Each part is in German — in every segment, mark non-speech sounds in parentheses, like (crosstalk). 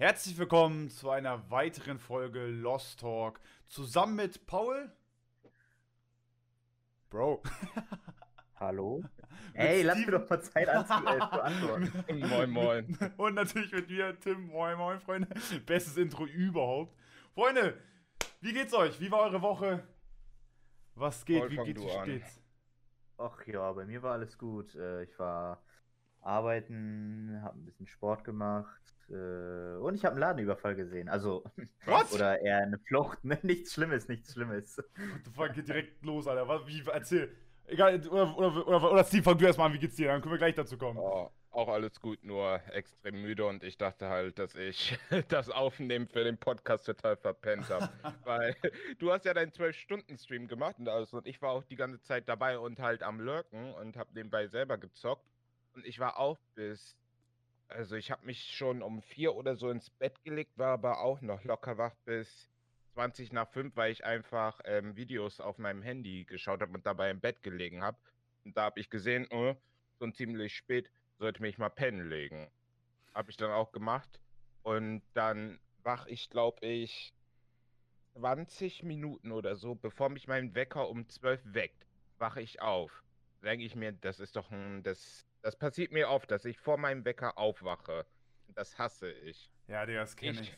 Herzlich willkommen zu einer weiteren Folge Lost Talk. Zusammen mit Paul. Bro. (laughs) Hallo? Ey, lass mir doch mal Zeit anzu äh, zu antworten. (laughs) moin, moin. Und natürlich mit mir, Tim. Moin, moin, Freunde. Bestes Intro überhaupt. Freunde, wie geht's euch? Wie war eure Woche? Was geht? Paul, wie geht's? Wie steht's? Ach ja, bei mir war alles gut. Äh, Ich war arbeiten, habe ein bisschen Sport gemacht äh, und ich habe einen Ladenüberfall gesehen. Also, Was? (laughs) oder eher eine Flucht. (laughs) Ne, Nichts Schlimmes, nichts Schlimmes. What the fuck, geht direkt los, Alter. Was, wie, erzähl. Egal, oder, oder, oder, oder Steve, fang du erstmal an, wie geht's dir? Dann können wir gleich dazu kommen. Oh, auch alles gut, nur extrem müde und ich dachte halt, dass ich (laughs) das Aufnehmen für den Podcast total verpennt habe. Weil du hast ja deinen 12-Stunden-Stream gemacht und alles und ich war auch die ganze Zeit dabei und halt am Lurken und habe nebenbei selber gezockt. Und ich war auch bis. Also ich habe mich schon um vier oder so ins Bett gelegt, war aber auch noch locker wach bis 20 nach 5, weil ich einfach ähm, Videos auf meinem Handy geschaut habe und dabei im Bett gelegen habe. Und da habe ich gesehen, oh, schon ziemlich spät, sollte mich mal pennen legen. Habe ich dann auch gemacht. Und dann wach ich, glaube ich, 20 Minuten oder so, bevor mich mein Wecker um 12 weckt, wache ich auf. Denke ich mir, das ist doch ein, das, das passiert mir oft, dass ich vor meinem Wecker aufwache. Das hasse ich. Ja, Digga, das kenn ich. Ich-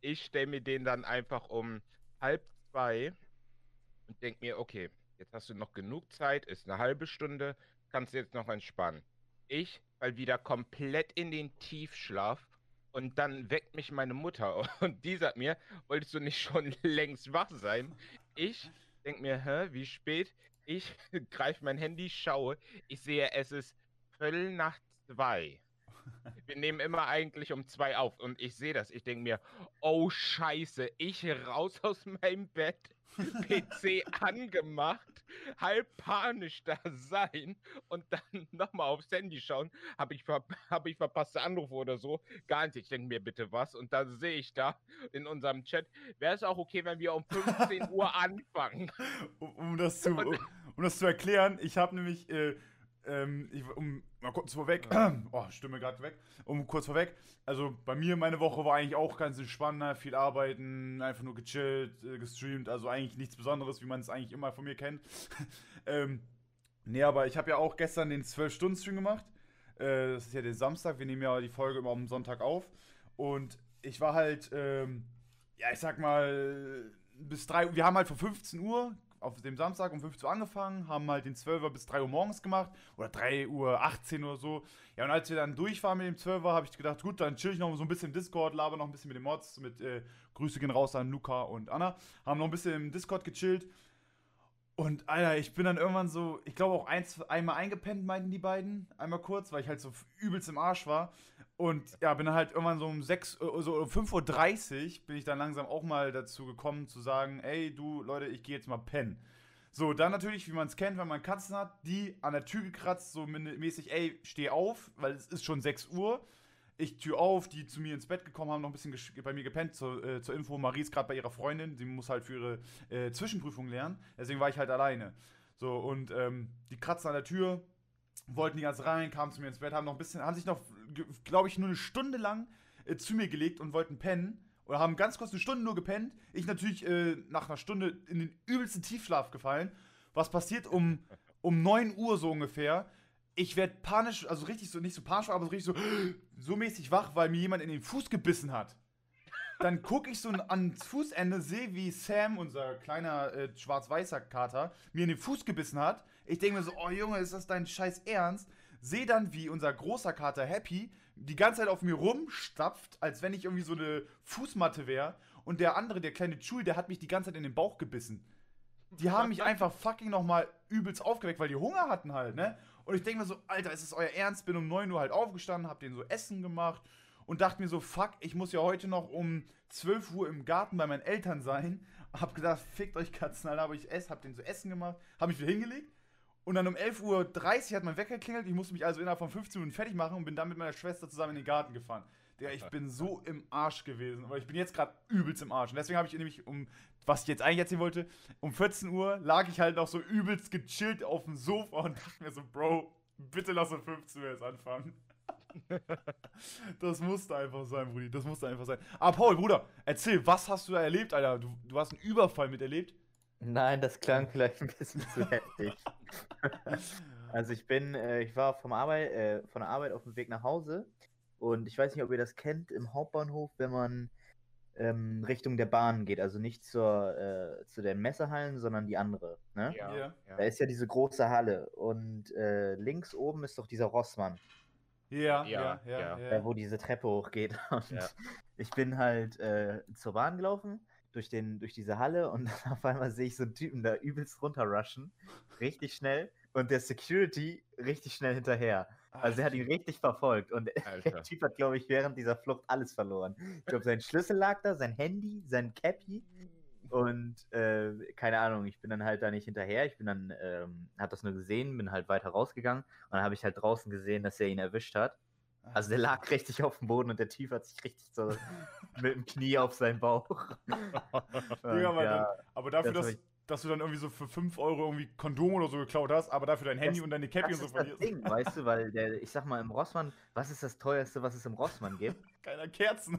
Ich stelle mir den dann einfach um halb zwei und denke mir, okay, jetzt hast du noch genug Zeit, ist eine halbe Stunde, kannst du jetzt noch entspannen. Ich fall wieder komplett in den Tiefschlaf und dann weckt mich meine Mutter (laughs) und die sagt mir, wolltest du nicht schon (laughs) längst wach sein? Ich denke mir, hä, wie spät? Ich (laughs) greife mein Handy, schaue, ich sehe, es ist Viertel nach zwei. Wir nehmen immer eigentlich um zwei auf und ich sehe das. Ich denke mir, oh Scheiße, ich raus aus meinem Bett, (laughs) PC angemacht, halb panisch da sein und dann (laughs) nochmal aufs Handy schauen. Habe ich, ver hab ich verpasste Anrufe oder so? Gar nicht. Ich denke mir bitte was. Und dann sehe ich da in unserem Chat, wäre es auch okay, wenn wir um 15 (laughs) Uhr anfangen? Um, um, das zu, um, um das zu erklären, ich habe nämlich, äh, ähm, ich, um mal kurz vorweg, (clears throat) oh, Stimme gerade weg, um kurz vorweg, also bei mir, meine Woche war eigentlich auch ganz entspannt, ne? viel arbeiten, einfach nur gechillt, äh, gestreamt, also eigentlich nichts Besonderes, wie man es eigentlich immer von mir kennt. (laughs) ähm, nee, aber ich habe ja auch gestern den 12-Stunden-Stream gemacht, äh, das ist ja der Samstag, wir nehmen ja die Folge immer am Sonntag auf und ich war halt, ähm, ja, ich sag mal, bis 3 wir haben halt vor 15 Uhr auf dem Samstag um 15 Uhr angefangen, haben halt den 12er bis 3 Uhr morgens gemacht oder 3 Uhr 18 oder so. Ja, und als wir dann durch waren mit dem 12er, habe ich gedacht, gut, dann chill ich noch so ein bisschen im Discord, laber noch ein bisschen mit den Mods, mit äh, Grüße gehen raus an Luca und Anna. Haben noch ein bisschen im Discord gechillt. Und Alter, ich bin dann irgendwann so, ich glaube auch eins, einmal eingepennt, meinten die beiden. Einmal kurz, weil ich halt so übelst im Arsch war. Und ja, bin dann halt irgendwann so um 6, äh, so um 5.30 Uhr bin ich dann langsam auch mal dazu gekommen zu sagen, ey, du Leute, ich gehe jetzt mal pennen. So, dann natürlich, wie man es kennt, wenn man Katzen hat, die an der Tür gekratzt, so mäßig, ey, steh auf, weil es ist schon 6 Uhr. Ich Tür auf, die zu mir ins Bett gekommen haben, noch ein bisschen bei mir gepennt. Zur, äh, zur Info, Marie ist gerade bei ihrer Freundin, sie muss halt für ihre äh, Zwischenprüfung lernen. Deswegen war ich halt alleine. So, und ähm, die kratzen an der Tür, wollten die ganz rein, kamen zu mir ins Bett, haben noch ein bisschen, haben sich noch, glaube ich, nur eine Stunde lang äh, zu mir gelegt und wollten pennen. Oder haben ganz kurz eine Stunde nur gepennt. Ich natürlich äh, nach einer Stunde in den übelsten Tiefschlaf gefallen. Was passiert um, um 9 Uhr so ungefähr? Ich werde panisch, also richtig so, nicht so panisch, aber so richtig so, so mäßig wach, weil mir jemand in den Fuß gebissen hat. Dann gucke ich so ans Fußende, sehe, wie Sam, unser kleiner äh, schwarz-weißer Kater, mir in den Fuß gebissen hat. Ich denke mir so, oh Junge, ist das dein scheiß Ernst? Sehe dann, wie unser großer Kater Happy die ganze Zeit auf mir rumstapft, als wenn ich irgendwie so eine Fußmatte wäre. Und der andere, der kleine Chewie, der hat mich die ganze Zeit in den Bauch gebissen. Die haben mich einfach fucking nochmal übelst aufgeweckt, weil die Hunger hatten halt, ne? Und ich denke mir so, Alter, ist das euer Ernst? Bin um 9 Uhr halt aufgestanden, hab denen so Essen gemacht und dachte mir so, fuck, ich muss ja heute noch um 12 Uhr im Garten bei meinen Eltern sein. Hab gedacht, fickt euch Katzen, Alter, aber ich ess, hab denen so Essen gemacht, hab mich wieder hingelegt. Und dann um 11.30 Uhr hat mein Wecker geklingelt. Ich musste mich also innerhalb von 15 Minuten fertig machen und bin dann mit meiner Schwester zusammen in den Garten gefahren. Digga, ich bin so im Arsch gewesen. Aber ich bin jetzt gerade übelst im Arsch. Und deswegen habe ich nämlich um, was ich jetzt eigentlich erzählen wollte, um 14 Uhr lag ich halt noch so übelst gechillt auf dem Sofa und dachte mir so, Bro, bitte lass um 15 Uhr jetzt anfangen. (laughs) das musste einfach sein, Brudi. Das musste einfach sein. Aber Paul, Bruder, erzähl, was hast du da erlebt, Alter? Du, du hast einen Überfall miterlebt? Nein, das klang vielleicht ein bisschen zu heftig. (laughs) also ich bin, äh, ich war vom Arbeit, äh, von der Arbeit auf dem Weg nach Hause und ich weiß nicht, ob ihr das kennt im Hauptbahnhof, wenn man ähm, Richtung der Bahn geht, also nicht zur, äh, zu den Messehallen, sondern die andere. Ne? Ja. Ja. Da ist ja diese große Halle und äh, links oben ist doch dieser Rossmann, Ja, ja, Ja, ja. ja. ja, äh, wo diese Treppe hochgeht. (laughs) Und Ja. ich bin halt äh, zur Bahn gelaufen, durch, den, durch diese Halle und dann (laughs) auf einmal sehe ich so einen Typen da übelst runterrushen, richtig schnell und der Security richtig schnell hinterher. Also er hat ihn richtig verfolgt und (laughs) Alter. der Typ hat, glaube ich, während dieser Flucht alles verloren. Ich glaube, sein Schlüssel lag da, sein Handy, sein Cappy und äh, keine Ahnung, ich bin dann halt da nicht hinterher. Ich bin dann, ähm, hab das nur gesehen, bin halt weiter rausgegangen und dann habe ich halt draußen gesehen, dass er ihn erwischt hat. Also der lag richtig auf dem Boden und der Typ hat sich richtig so (laughs) mit dem Knie auf seinen Bauch. (laughs) Digga, aber, ja, dann, aber dafür, das dass, dass du dann irgendwie so für 5 Euro irgendwie Kondom oder so geklaut hast, aber dafür dein Handy Das- und deine Cappy und so ist das verlierst. Ding, weißt du, weil der, ich sag mal, im Rossmann, was ist das teuerste, was es im Rossmann gibt? Keiner Kerzen.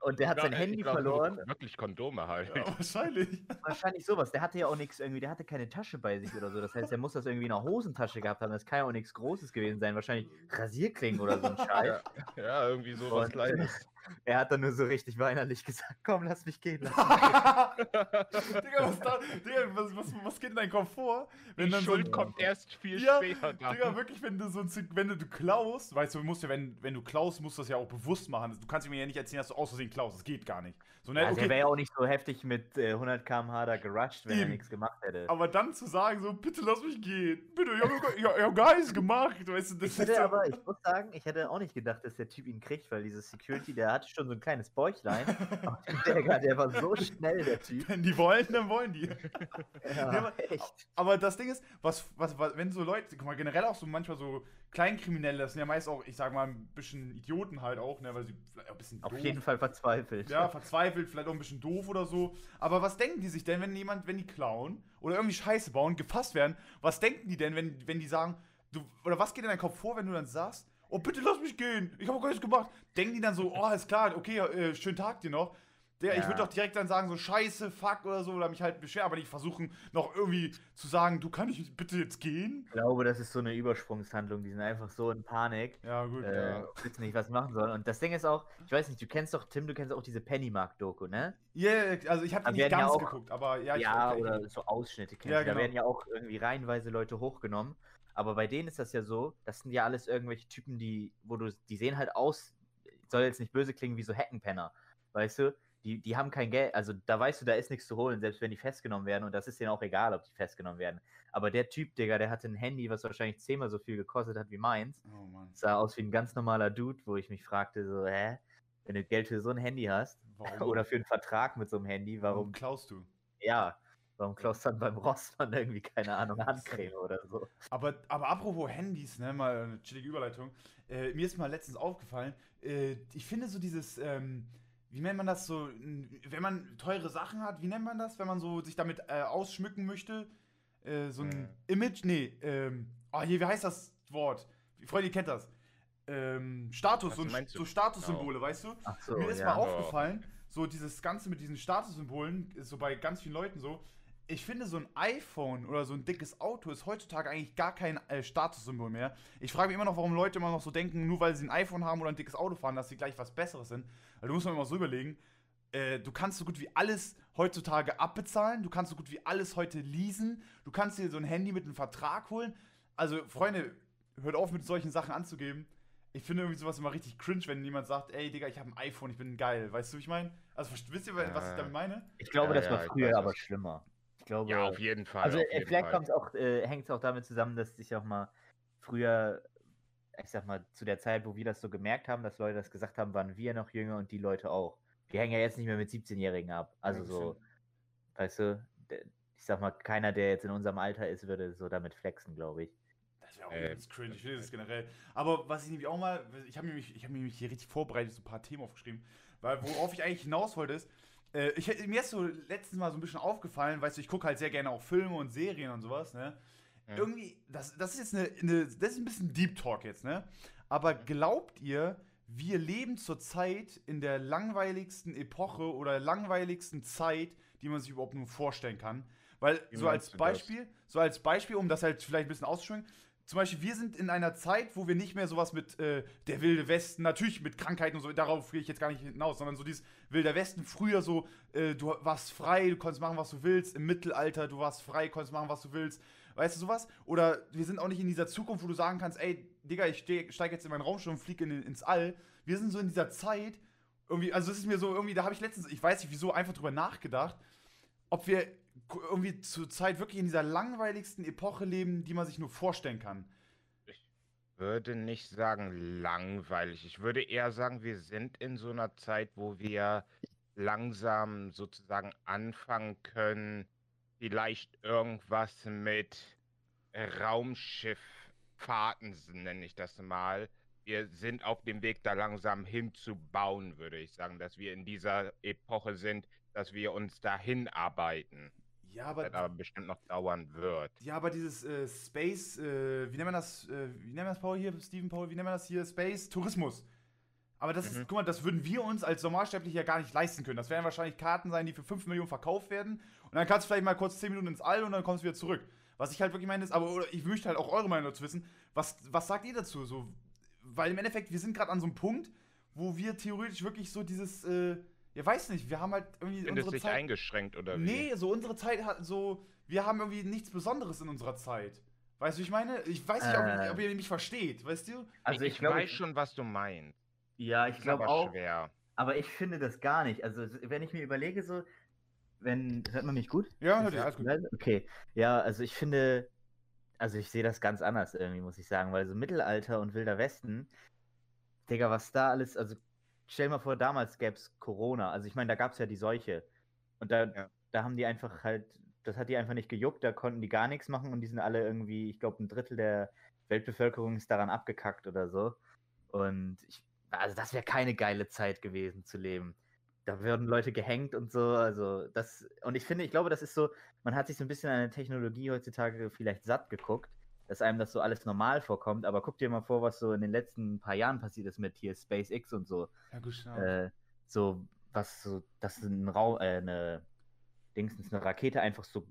Und der hat Ja, sein Handy glaub, verloren. Wirklich Kondome halt. ja, wahrscheinlich. Wahrscheinlich sowas. Der hatte ja auch nichts irgendwie, der hatte keine Tasche bei sich oder so. Das heißt, er muss das irgendwie in einer Hosentasche gehabt haben. Das kann ja auch nichts Großes gewesen sein. Wahrscheinlich Rasierklingen oder so ein (laughs) Scheiß. Ja, ja, irgendwie so was Und- Kleines. (laughs) Er hat dann nur so richtig weinerlich gesagt, komm, lass mich gehen. Lass (laughs) Digga, was, da, Digga was, was, was geht in deinen Kopf vor? Wenn Die dann Schuld so ein, kommt erst viel Ja, später. dann. Digga, wirklich, wenn du so ein, wenn du, du klaust, weißt du, du musst ja, wenn, wenn du klaust, musst du das ja auch bewusst machen. Du kannst mir ja nicht erzählen, dass du aus Versehen klaust. Das geht gar nicht. So, ne, Also er okay, wäre ja auch nicht so heftig mit äh, 100 km/h da gerusht, wenn er Eben. nichts gemacht hätte. aber dann zu sagen, so, bitte lass mich gehen. Bitte, ich hab, ich ich hab gar nichts gemacht. Weißt du, das Ich hätte so- aber, ich muss sagen, ich hätte auch nicht gedacht, dass der Typ ihn kriegt, weil dieses Security, der hatte schon so ein kleines Bäuchlein. (laughs) Aber der, der war so schnell, der Typ. Wenn die wollen, dann wollen die. (laughs) Ja, aber- echt. Aber das Ding ist, was, was, was, wenn so Leute, guck mal, generell auch so manchmal so Kleinkriminelle, das sind ja meist auch, ich sag mal, ein bisschen Idioten halt auch, ne, weil sie ein bisschen Auf doof, jeden Fall verzweifelt. ja, verzweifelt, vielleicht auch ein bisschen doof oder so. Aber was denken die sich denn, wenn jemand, wenn die klauen oder irgendwie Scheiße bauen, gefasst werden, was denken die denn, wenn, wenn die sagen, du, oder was geht in deinem Kopf vor, wenn du dann sagst, oh bitte lass mich gehen, ich habe gar nichts gemacht. Denken die dann so, oh, ist klar, okay, äh, schönen Tag dir noch. Der, Ich Ja. würde doch direkt dann sagen, so scheiße, fuck oder so, oder mich halt beschweren, aber nicht versuchen, noch irgendwie zu sagen, du kann ich bitte jetzt gehen? Ich glaube, das ist so eine Übersprungshandlung. Die sind einfach so in Panik. Ja, gut. Äh, Ja. wissen nicht, was machen sollen. Und das Ding ist auch, ich weiß nicht, du kennst doch, Tim, du kennst auch diese Pennymark-Doku, ne? Ja, also ich habe Da nicht werden ja ganz auch- geguckt, aber ja, ich Ja, ich- oder so Ausschnitte kennst Ja, du. Da genau. werden ja auch irgendwie reihenweise Leute hochgenommen. Aber bei denen ist das ja so, das sind ja alles irgendwelche Typen, die, wo du, die sehen halt aus, soll jetzt nicht böse klingen, wie so Heckenpenner. Weißt du? Die, die haben kein Geld, also da weißt du, da ist nichts zu holen, selbst wenn die festgenommen werden. Und das ist denen auch egal, ob die festgenommen werden. Aber der Typ, Digga, der hatte ein Handy, was wahrscheinlich zehnmal so viel gekostet hat wie meins. Oh Mann. Sah aus wie ein ganz normaler Dude, wo ich mich fragte, so, hä? Wenn du Geld für so ein Handy hast Warum? (laughs) oder für einen Vertrag mit so einem Handy, warum warum, klaust du? ja, warum klaust du dann beim Rossmann irgendwie, keine Ahnung, Handcreme oder so? Aber, aber apropos Handys, ne, mal eine chillige Überleitung. Äh, mir ist mal letztens aufgefallen, äh, ich finde so dieses, ähm, wie nennt man das so, wenn man teure Sachen hat, wie nennt man das, wenn man so sich damit äh, ausschmücken möchte? Äh, so ein Hm. Image, nee, ähm, oh hier, wie heißt das Wort? Freunde, ihr kennt das. Ähm, Status, so, so Statussymbole, weißt du? Ach so, mir ist ja. mal aufgefallen, so dieses Ganze mit diesen Statussymbolen, ist so bei ganz vielen Leuten so. Ich finde, so ein iPhone oder so ein dickes Auto ist heutzutage eigentlich gar kein äh, Statussymbol mehr. Ich frage mich immer noch, warum Leute immer noch so denken, nur weil sie ein iPhone haben oder ein dickes Auto fahren, dass sie gleich was Besseres sind. Weil du musst mir immer so überlegen, äh, du kannst so gut wie alles heutzutage abbezahlen, du kannst so gut wie alles heute leasen, du kannst dir so ein Handy mit einem Vertrag holen. Also, Freunde, hört auf mit solchen Sachen anzugeben. Ich finde irgendwie sowas immer richtig cringe, wenn jemand sagt, ey Digga, ich habe ein iPhone, ich bin geil. Weißt du, wie ich meine? Also wisst ihr, was ich damit meine? Ich glaube, Ja, das war ja, früher weiß aber schlimmer. Ich glaube, Ja, auf jeden Fall. also äh, jeden vielleicht auch, äh, hängt es auch damit zusammen, dass sich auch mal früher, ich sag mal, zu der Zeit, wo wir das so gemerkt haben, dass Leute das gesagt haben, waren wir noch jünger und die Leute auch. Wir hängen ja jetzt nicht mehr mit 17-Jährigen ab. Also so, weißt du, ich sag mal, keiner, der jetzt in unserem Alter ist, würde so damit flexen, glaube ich. Das wäre auch Äh, übelst cringe, ich will das generell. Aber was ich nämlich auch mal, ich habe mich, ich hab mir nämlich hier richtig vorbereitet, so ein paar Themen aufgeschrieben, weil worauf ich eigentlich hinaus wollte ist, äh, ich, mir ist so letztens mal so ein bisschen aufgefallen, weißt du, ich gucke halt sehr gerne auch Filme und Serien und sowas, ne? Ja. Irgendwie, das, das ist jetzt eine, eine, das ist ein bisschen Deep Talk jetzt, ne? aber glaubt ihr, wir leben zurzeit in der langweiligsten Epoche oder langweiligsten Zeit, die man sich überhaupt nur vorstellen kann? Weil, Wie so als du das? Beispiel, so als Beispiel, um das halt vielleicht ein bisschen auszuschwingen, zum Beispiel, wir sind in einer Zeit, wo wir nicht mehr sowas mit äh, der Wilde Westen, natürlich mit Krankheiten und so, darauf gehe ich jetzt gar nicht hinaus, sondern so dieses Wilder Westen, früher so, äh, du warst frei, du konntest machen, was du willst, im Mittelalter, du warst frei, konntest machen, was du willst, weißt du sowas? Oder wir sind auch nicht in dieser Zukunft, wo du sagen kannst, ey, Digga, ich steige jetzt in meinen Raumschiff und fliege in, ins All. Wir sind so in dieser Zeit, irgendwie, also es ist mir so, irgendwie, da habe ich letztens, ich weiß nicht wieso, einfach drüber nachgedacht, ob wir irgendwie zur Zeit wirklich in dieser langweiligsten Epoche leben, die man sich nur vorstellen kann. würde nicht sagen langweilig. Ich würde eher sagen, wir sind in so einer Zeit, wo wir langsam sozusagen anfangen können, vielleicht irgendwas mit Raumschifffahrten, nenne ich das mal. Wir sind auf dem Weg, da langsam hinzubauen, würde ich sagen, dass wir in dieser Epoche sind, dass wir uns dahin arbeiten. Ja, Das aber bestimmt noch dauern wird. Ja, aber dieses äh, Space, äh, wie nennt man das, äh, wie nennt man das, Paul hier, Steven Paul, wie nennt man das hier, Space Tourismus. Aber das ist, Mhm. guck mal, das würden wir uns als Normalsterbliche ja gar nicht leisten können. Das werden wahrscheinlich Karten sein, die für 5 Millionen verkauft werden. Und dann kannst du vielleicht mal kurz 10 Minuten ins All und dann kommst du wieder zurück. Was ich halt wirklich meine ist, aber oder ich möchte halt auch eure Meinung dazu wissen. Was, was sagt ihr dazu? So, weil im Endeffekt, wir sind gerade an so einem Punkt, wo wir theoretisch wirklich so dieses, äh, ja weiß nicht, wir haben halt irgendwie Findest unsere dich Zeit. eingeschränkt oder wie? Nee, so unsere Zeit hat so, wir haben irgendwie nichts Besonderes in unserer Zeit. Weißt du, wie ich meine? Ich weiß nicht, ob, Äh. ob ihr mich versteht, weißt du? Also ich ich glaube, weiß schon, was du meinst. ja, ich glaube auch. schwer. Aber ich finde das gar nicht. Also, wenn ich mir überlege, so, wenn. Hört man mich gut? Ja, Ist hört ihr, alles gut. Okay. Ja, also ich finde. Also, ich sehe das ganz anders irgendwie, muss ich sagen, weil so Mittelalter und Wilder Westen, Digga, was da alles. Also, stell mal vor, damals gäbe es Corona. Also, ich meine, da gab es ja die Seuche. Und da, Ja. da haben die einfach halt. Das hat die einfach nicht gejuckt, da konnten die gar nichts machen und die sind alle irgendwie, ich glaube, ein Drittel der Weltbevölkerung ist daran abgekackt oder so. Und ich, also das wäre keine geile Zeit gewesen zu leben. Da würden Leute gehängt und so, also das, und ich finde, ich glaube, das ist so, man hat sich so ein bisschen an der Technologie heutzutage vielleicht satt geguckt, dass einem das so alles normal vorkommt, aber guck dir mal vor, was so in den letzten paar Jahren passiert ist mit hier SpaceX und so. Ja, gut, genau. Äh, so, was so, dass ein Raum, äh, eine, Dingsens, eine Rakete einfach so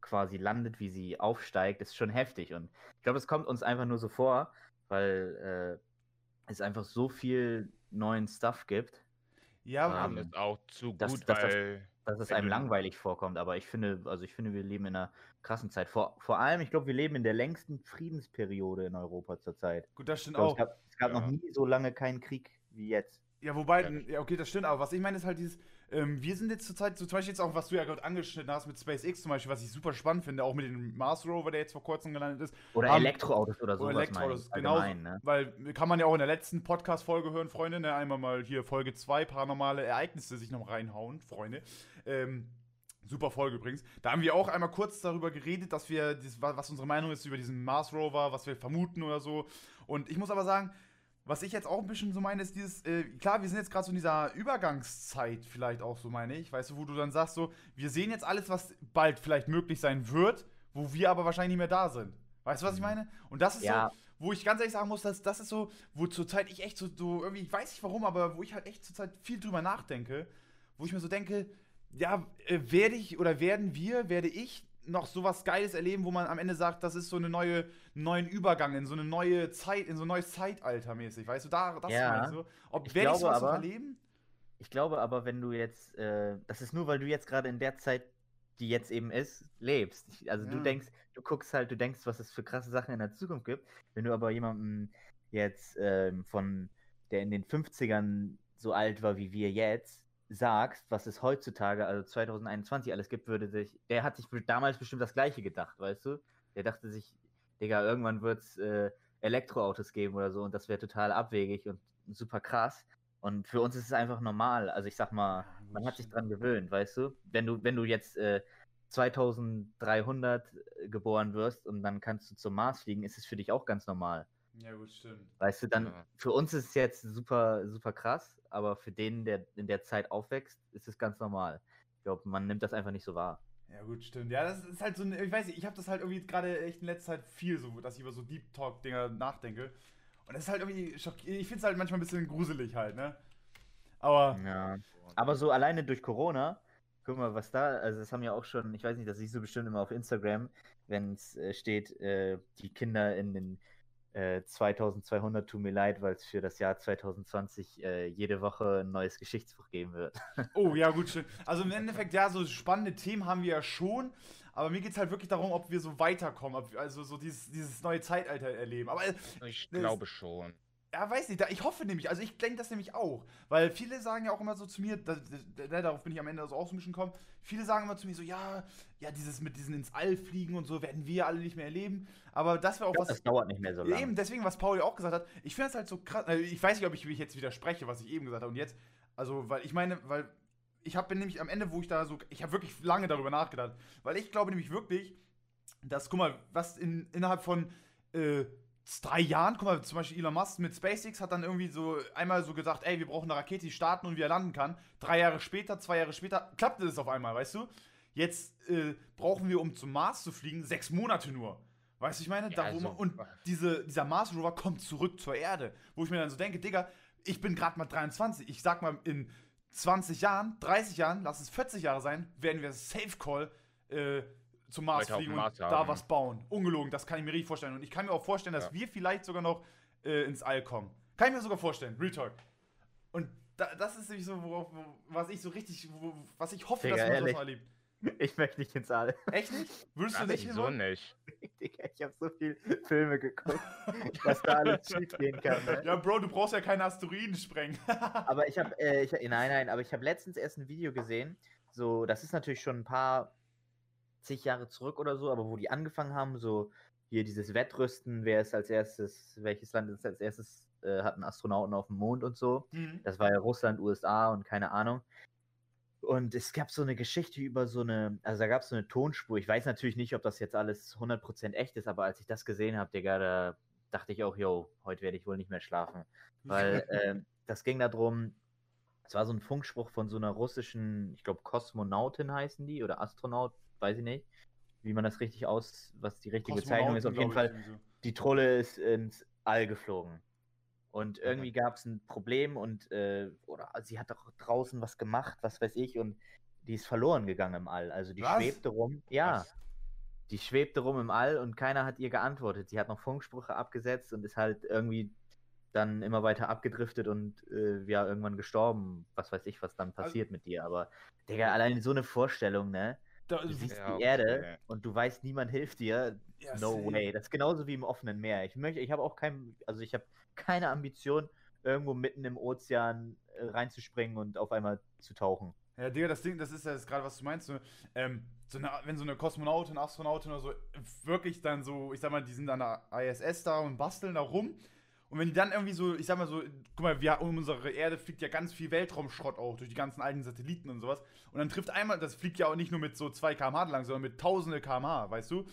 quasi landet, wie sie aufsteigt, ist schon heftig. Und ich glaube, es kommt uns einfach nur so vor, weil äh, es einfach so viel neuen Stuff gibt, ja, ähm, haben es auch zu gut, dass das- weil dass es einem du- langweilig vorkommt. Aber ich finde, also ich finde, wir leben in einer krassen Zeit. Vor, vor allem, ich glaube, wir leben in der längsten Friedensperiode in Europa zurzeit. gut, das stimmt glaube, auch. es gab, es gab Ja. noch nie so lange keinen Krieg wie jetzt. Ja, wobei, Ja, okay, das stimmt, aber was ich meine ist halt dieses, ähm, wir sind jetzt zurzeit, so zum Beispiel jetzt auch, was du ja gerade angeschnitten hast mit SpaceX zum Beispiel, was ich super spannend finde, auch mit dem Mars Rover, der jetzt vor kurzem gelandet ist, Oder Haben- Elektroautos oder sowas. oder Elektroautos, genau, ne? weil kann man ja auch in der letzten Podcast-Folge hören, Freunde, ne, einmal mal hier Folge 2, paranormale Ereignisse sich noch reinhauen, Freunde, ähm, Super Folge übrigens. Da haben wir auch einmal kurz darüber geredet, dass wir, dieses- was unsere Meinung ist über diesen Mars Rover, was wir vermuten oder so. Und ich muss aber sagen, was ich jetzt auch ein bisschen so meine, ist dieses, äh, klar, wir sind jetzt gerade so in dieser Übergangszeit vielleicht auch so, meine ich, weißt du, wo du dann sagst so, wir sehen jetzt alles, was bald vielleicht möglich sein wird, wo wir aber wahrscheinlich nicht mehr da sind. Weißt du, was ich meine? Und das ist Ja. so, wo ich ganz ehrlich sagen muss, dass das ist so, wo zurzeit ich echt so, so irgendwie, ich weiß nicht warum, aber wo ich halt echt zurzeit viel drüber nachdenke, wo ich mir so denke, ja, äh, werde ich oder werden wir, werde ich noch sowas Geiles erleben, wo man am Ende sagt, das ist so eine neue, neuen Übergang in so eine neue Zeit, in so ein neues Zeitalter mäßig, weißt du, da, das Ja. ich so. Ob Ich werde ich sowas noch aber- erleben? Ich glaube aber, wenn du jetzt, äh, das ist nur, weil du jetzt gerade in der Zeit, die jetzt eben ist, lebst. Ich, also du Ja. denkst, du guckst halt, du denkst, was es für krasse Sachen in der Zukunft gibt. Wenn du aber jemandem jetzt ähm, von, der in den 50ern so alt war wie wir jetzt, sagst, was es heutzutage, also 2021 alles gibt, würde sich, der hat sich damals bestimmt das Gleiche gedacht, weißt du? Der dachte sich, Digga, irgendwann wird es äh, Elektroautos geben oder so und das wäre total abwegig und super krass. Und für uns ist es einfach normal. Also ich sag mal, man hat sich dran gewöhnt, weißt du? Wenn du, wenn du jetzt äh, 2300 geboren wirst und dann kannst du zum Mars fliegen, ist es für dich auch ganz normal. Ja, gut, stimmt. Weißt du, dann Ja. für uns ist es jetzt super, super krass, aber für den, der in der Zeit aufwächst, ist es ganz normal. Ich glaube, man nimmt das einfach nicht so wahr. Ja, gut, stimmt. Ja, das ist halt so ein, ich weiß nicht, ich habe das halt irgendwie gerade echt in letzter Zeit viel so, dass ich über so Deep Talk-Dinger nachdenke. Und das ist halt irgendwie schockierend. Ich finde es halt manchmal ein bisschen gruselig halt, ne? Aber. Ja. Aber so alleine durch Corona, guck mal, was da, also das haben ja auch schon, ich weiß nicht, das siehst du bestimmt immer auf Instagram, wenn es äh, steht, äh, die Kinder in den äh, 2200 tut mir leid, weil es für das Jahr 2020 äh, jede Woche ein neues Geschichtsbuch geben wird. Oh, ja, (laughs) gut, schön. Also im Endeffekt, ja, so spannende Themen haben wir ja schon, aber mir geht es halt wirklich darum, ob wir so weiterkommen, ob wir also so dieses, dieses neue Zeitalter erleben. Aber äh, Ich das- glaube schon. Ja, weiß nicht. Ich hoffe nämlich, also ich denke das nämlich auch. Weil viele sagen ja auch immer so zu mir, da, da, da, darauf bin ich am Ende also auch so ein bisschen gekommen, viele sagen immer zu mir so, ja, ja, dieses mit diesen ins All fliegen und so werden wir alle nicht mehr erleben. Aber das wäre auch glaub, was. das dauert nicht mehr so lange. Eben, deswegen, was Paul ja auch gesagt hat, ich finde es halt so krass. Also ich weiß nicht, ob ich mich jetzt widerspreche, was ich eben gesagt habe. Und jetzt, also, weil ich meine, weil ich habe nämlich am Ende, wo ich da so, ich habe wirklich lange darüber nachgedacht. Weil ich glaube nämlich wirklich, dass, guck mal, was in, innerhalb von äh, drei Jahren, guck mal, zum Beispiel Elon Musk mit SpaceX hat dann irgendwie so einmal so gesagt, ey, wir brauchen eine Rakete, die starten und wie er landen kann. Drei Jahre später, zwei Jahre später, klappte es auf einmal, weißt du? Jetzt äh, brauchen wir, um zum Mars zu fliegen, sechs Monate nur. Weißt du, ich meine? Ja, da, also- man, und diese, dieser Mars Rover kommt zurück zur Erde. Wo ich mir dann so denke, Digga, ich bin gerade mal 23. Ich sag mal, in 20 Jahren, 30 Jahren, lass es 40 Jahre sein, werden wir Safe Call äh, zum Mars fliegen dem und Mars da haben. was bauen. Ungelogen, das kann ich mir richtig vorstellen. Und ich kann mir auch vorstellen, dass Ja. wir vielleicht sogar noch äh, ins All kommen. Kann ich mir sogar vorstellen, Real Talk. Und da, das ist nämlich so, worauf, wo, was ich so richtig, wo, was ich hoffe, Digga, dass man sowas mal erlebt. Ich möchte nicht ins All. Echt nicht? Würdest du nicht wieso so? nicht? (laughs) Digga, ich habe so viel Filme geguckt, was da alles (laughs) schief gehen kann. Ne? Ja, Bro, du brauchst ja keine Asteroiden sprengen. (laughs) Aber ich habe, äh, ich, nein, nein, aber ich habe letztens erst ein Video gesehen. So, das ist natürlich schon ein paar zig Jahre zurück oder so, aber wo die angefangen haben, so hier dieses Wettrüsten, wer ist als erstes, welches Land ist als erstes, äh, hat einen Astronauten auf dem Mond und so. Hm. Das war ja Russland, USA und keine Ahnung. Und es gab so eine Geschichte über so eine, also da gab es so eine Tonspur. Ich weiß natürlich nicht, ob das jetzt alles 100% echt ist, aber als ich das gesehen habe, Digga, da dachte ich auch, yo, heute werde ich wohl nicht mehr schlafen. Weil (laughs) ähm, das ging darum, es war so ein Funkspruch von so einer russischen, ich glaube, Kosmonautin heißen die oder Astronaut, weiß ich nicht, wie man das richtig aus, was die richtige Bezeichnung ist. Auf jeden Fall, irgendwie die Trolle ist ins All geflogen. Und irgendwie gab es ein Problem und äh, oder sie hat doch draußen was gemacht, was weiß ich, und die ist verloren gegangen im All. Also die Was? schwebte rum. Ja, Was? die schwebte rum im All und keiner hat ihr geantwortet. Sie hat noch Funksprüche abgesetzt und ist halt irgendwie dann immer weiter abgedriftet und äh, ja, irgendwann gestorben. Was weiß ich, was dann Also passiert mit dir. Aber, Digga, allein so eine Vorstellung, ne? Da, Du siehst Ja, die okay. Erde und du weißt, niemand hilft dir. Ja, no safe. way. Das ist genauso wie im offenen Meer. Ich möchte, ich habe auch kein, also ich habe keine Ambition, irgendwo mitten im Ozean äh, reinzuspringen und auf einmal zu tauchen. Ja, Digga, das Ding, das ist ja gerade, was du meinst. So, ähm, so eine, wenn so eine Kosmonautin, Astronautin oder so wirklich dann so, ich sag mal, die sind an der ISS da und basteln da rum. Und wenn die dann irgendwie so, ich sag mal so, guck mal, wir, um unsere Erde fliegt ja ganz viel Weltraumschrott auch durch die ganzen alten Satelliten und sowas. Und dann trifft einmal, das fliegt ja auch nicht nur mit so 2 km/h lang, sondern mit tausende km/h, weißt du?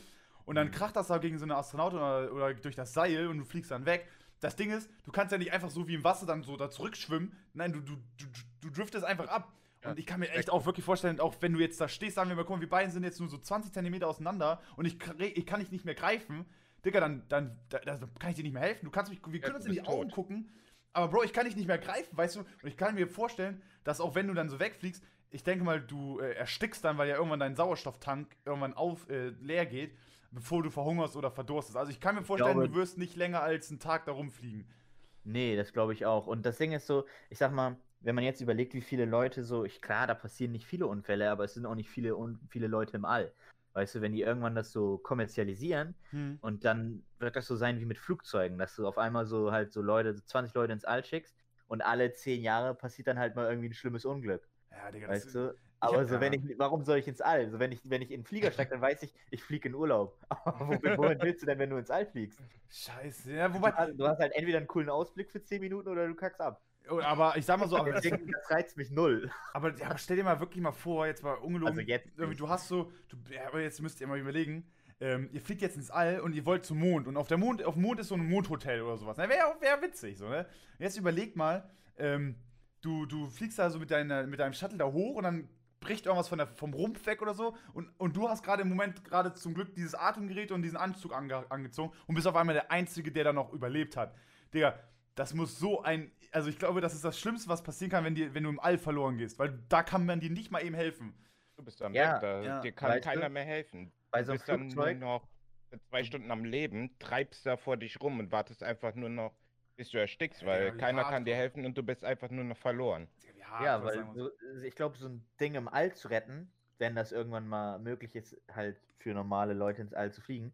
Und dann Mhm. kracht das da gegen so eine Astronautin oder, oder durch das Seil und du fliegst dann weg. Das Ding ist, du kannst ja nicht einfach so wie im Wasser dann so da zurückschwimmen. Nein, du, du, du, du driftest einfach ab. Ja, Und ich kann mir echt auch wirklich vorstellen, auch wenn du jetzt da stehst, sagen wir mal, guck mal, wir beiden sind jetzt nur so 20 Zentimeter auseinander und ich, ich kann dich nicht mehr greifen. Digga, dann, dann, da, da kann ich dir nicht mehr helfen. Du kannst mich, wir Ja, können du uns in die bist Augen tot. gucken, aber Bro, ich kann dich nicht mehr greifen, weißt du? Und ich kann mir vorstellen, dass auch wenn du dann so wegfliegst, ich denke mal, du äh, erstickst dann, weil ja irgendwann dein Sauerstofftank irgendwann auf, äh, leer geht, bevor du verhungerst oder verdurstest. Also ich kann mir vorstellen, glaube- du wirst nicht länger als einen Tag da rumfliegen. Nee, das glaube ich auch. Und das Ding ist so, ich sag mal, wenn man jetzt überlegt, wie viele Leute so, ich, klar, da passieren nicht viele Unfälle, aber es sind auch nicht viele, un, viele Leute im All. Weißt du, wenn die irgendwann das so kommerzialisieren Hm. und dann wird das so sein wie mit Flugzeugen, dass du auf einmal so halt so Leute, so 20 Leute ins All schickst und alle 10 Jahre passiert dann halt mal irgendwie ein schlimmes Unglück. Ja, Digga, das Weißt du? ich Aber so, wenn ich, warum soll ich ins All? Also, wenn ich, wenn ich in den Flieger steige, dann weiß ich, ich fliege in Urlaub. (laughs) Aber wohin, willst du denn, wenn du ins All fliegst? Scheiße. Ja, Du wobei, hast, du hast halt entweder einen coolen Ausblick für 10 Minuten oder du kackst ab. Oh, aber ich sag mal so, aber, Deswegen, das reizt mich null. aber, ja, aber stell dir mal wirklich mal vor, jetzt mal ungelogen, Also jetzt du hast so, du, ja, aber jetzt müsst ihr mal überlegen, ähm, ihr fliegt jetzt ins All und ihr wollt zum Mond und auf der Mond, auf dem Mond ist so ein Mondhotel oder sowas. Ne? Wäre wär witzig, so, ne? Jetzt überleg mal, ähm, du, du fliegst da so mit, deiner, mit deinem Shuttle da hoch und dann bricht irgendwas von der, vom Rumpf weg oder so und, und du hast gerade im Moment gerade zum Glück dieses Atemgerät und diesen Anzug ange, angezogen und bist auf einmal der Einzige, der da noch überlebt hat. Digga, das muss so ein. Also ich glaube, das ist das Schlimmste, was passieren kann, wenn, dir, wenn du im All verloren gehst. Weil da kann man dir nicht mal eben helfen. Du bist am Ja, Weg, da, ja, dir kann weißt keiner du, mehr helfen. Bei Du so einem bist dann nur noch zwei Stunden am Leben, treibst da vor dich rum und wartest einfach nur noch, bis du erstickst, Ja, weil keiner kann dir helfen und du bist einfach nur noch verloren. Ja, weil so, ich glaube, so ein Ding im All zu retten, wenn das irgendwann mal möglich ist, halt für normale Leute ins All zu fliegen.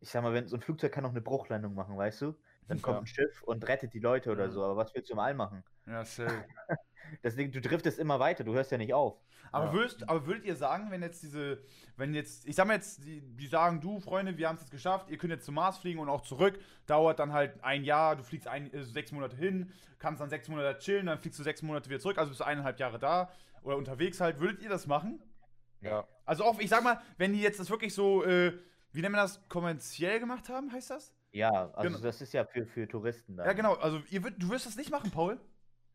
Ich sag mal, wenn so ein Flugzeug kann auch eine Bruchlandung machen, weißt du? Dann kommt Ja. ein Schiff und rettet die Leute oder Ja. so. Aber was willst du im All machen? Ja, safe. (laughs) Deswegen, du driftest immer weiter, du hörst ja nicht auf. Aber, Ja. würdest, aber würdet ihr sagen, wenn jetzt diese, wenn jetzt, ich sag mal jetzt, die, die sagen, du Freunde, wir haben es jetzt geschafft, ihr könnt jetzt zum Mars fliegen und auch zurück, dauert dann halt ein Jahr, du fliegst ein, äh, sechs Monate hin, kannst dann sechs Monate chillen, dann fliegst du sechs Monate wieder zurück, also bist du eineinhalb Jahre da oder unterwegs halt, würdet ihr das machen? Ja. Also auch, ich sag mal, wenn die jetzt das wirklich so, äh, wie nennt man das, kommerziell gemacht haben, heißt das? Ja, also Genau. das ist ja für, für Touristen da. Ja, genau, also ihr du wirst das nicht machen, Paul?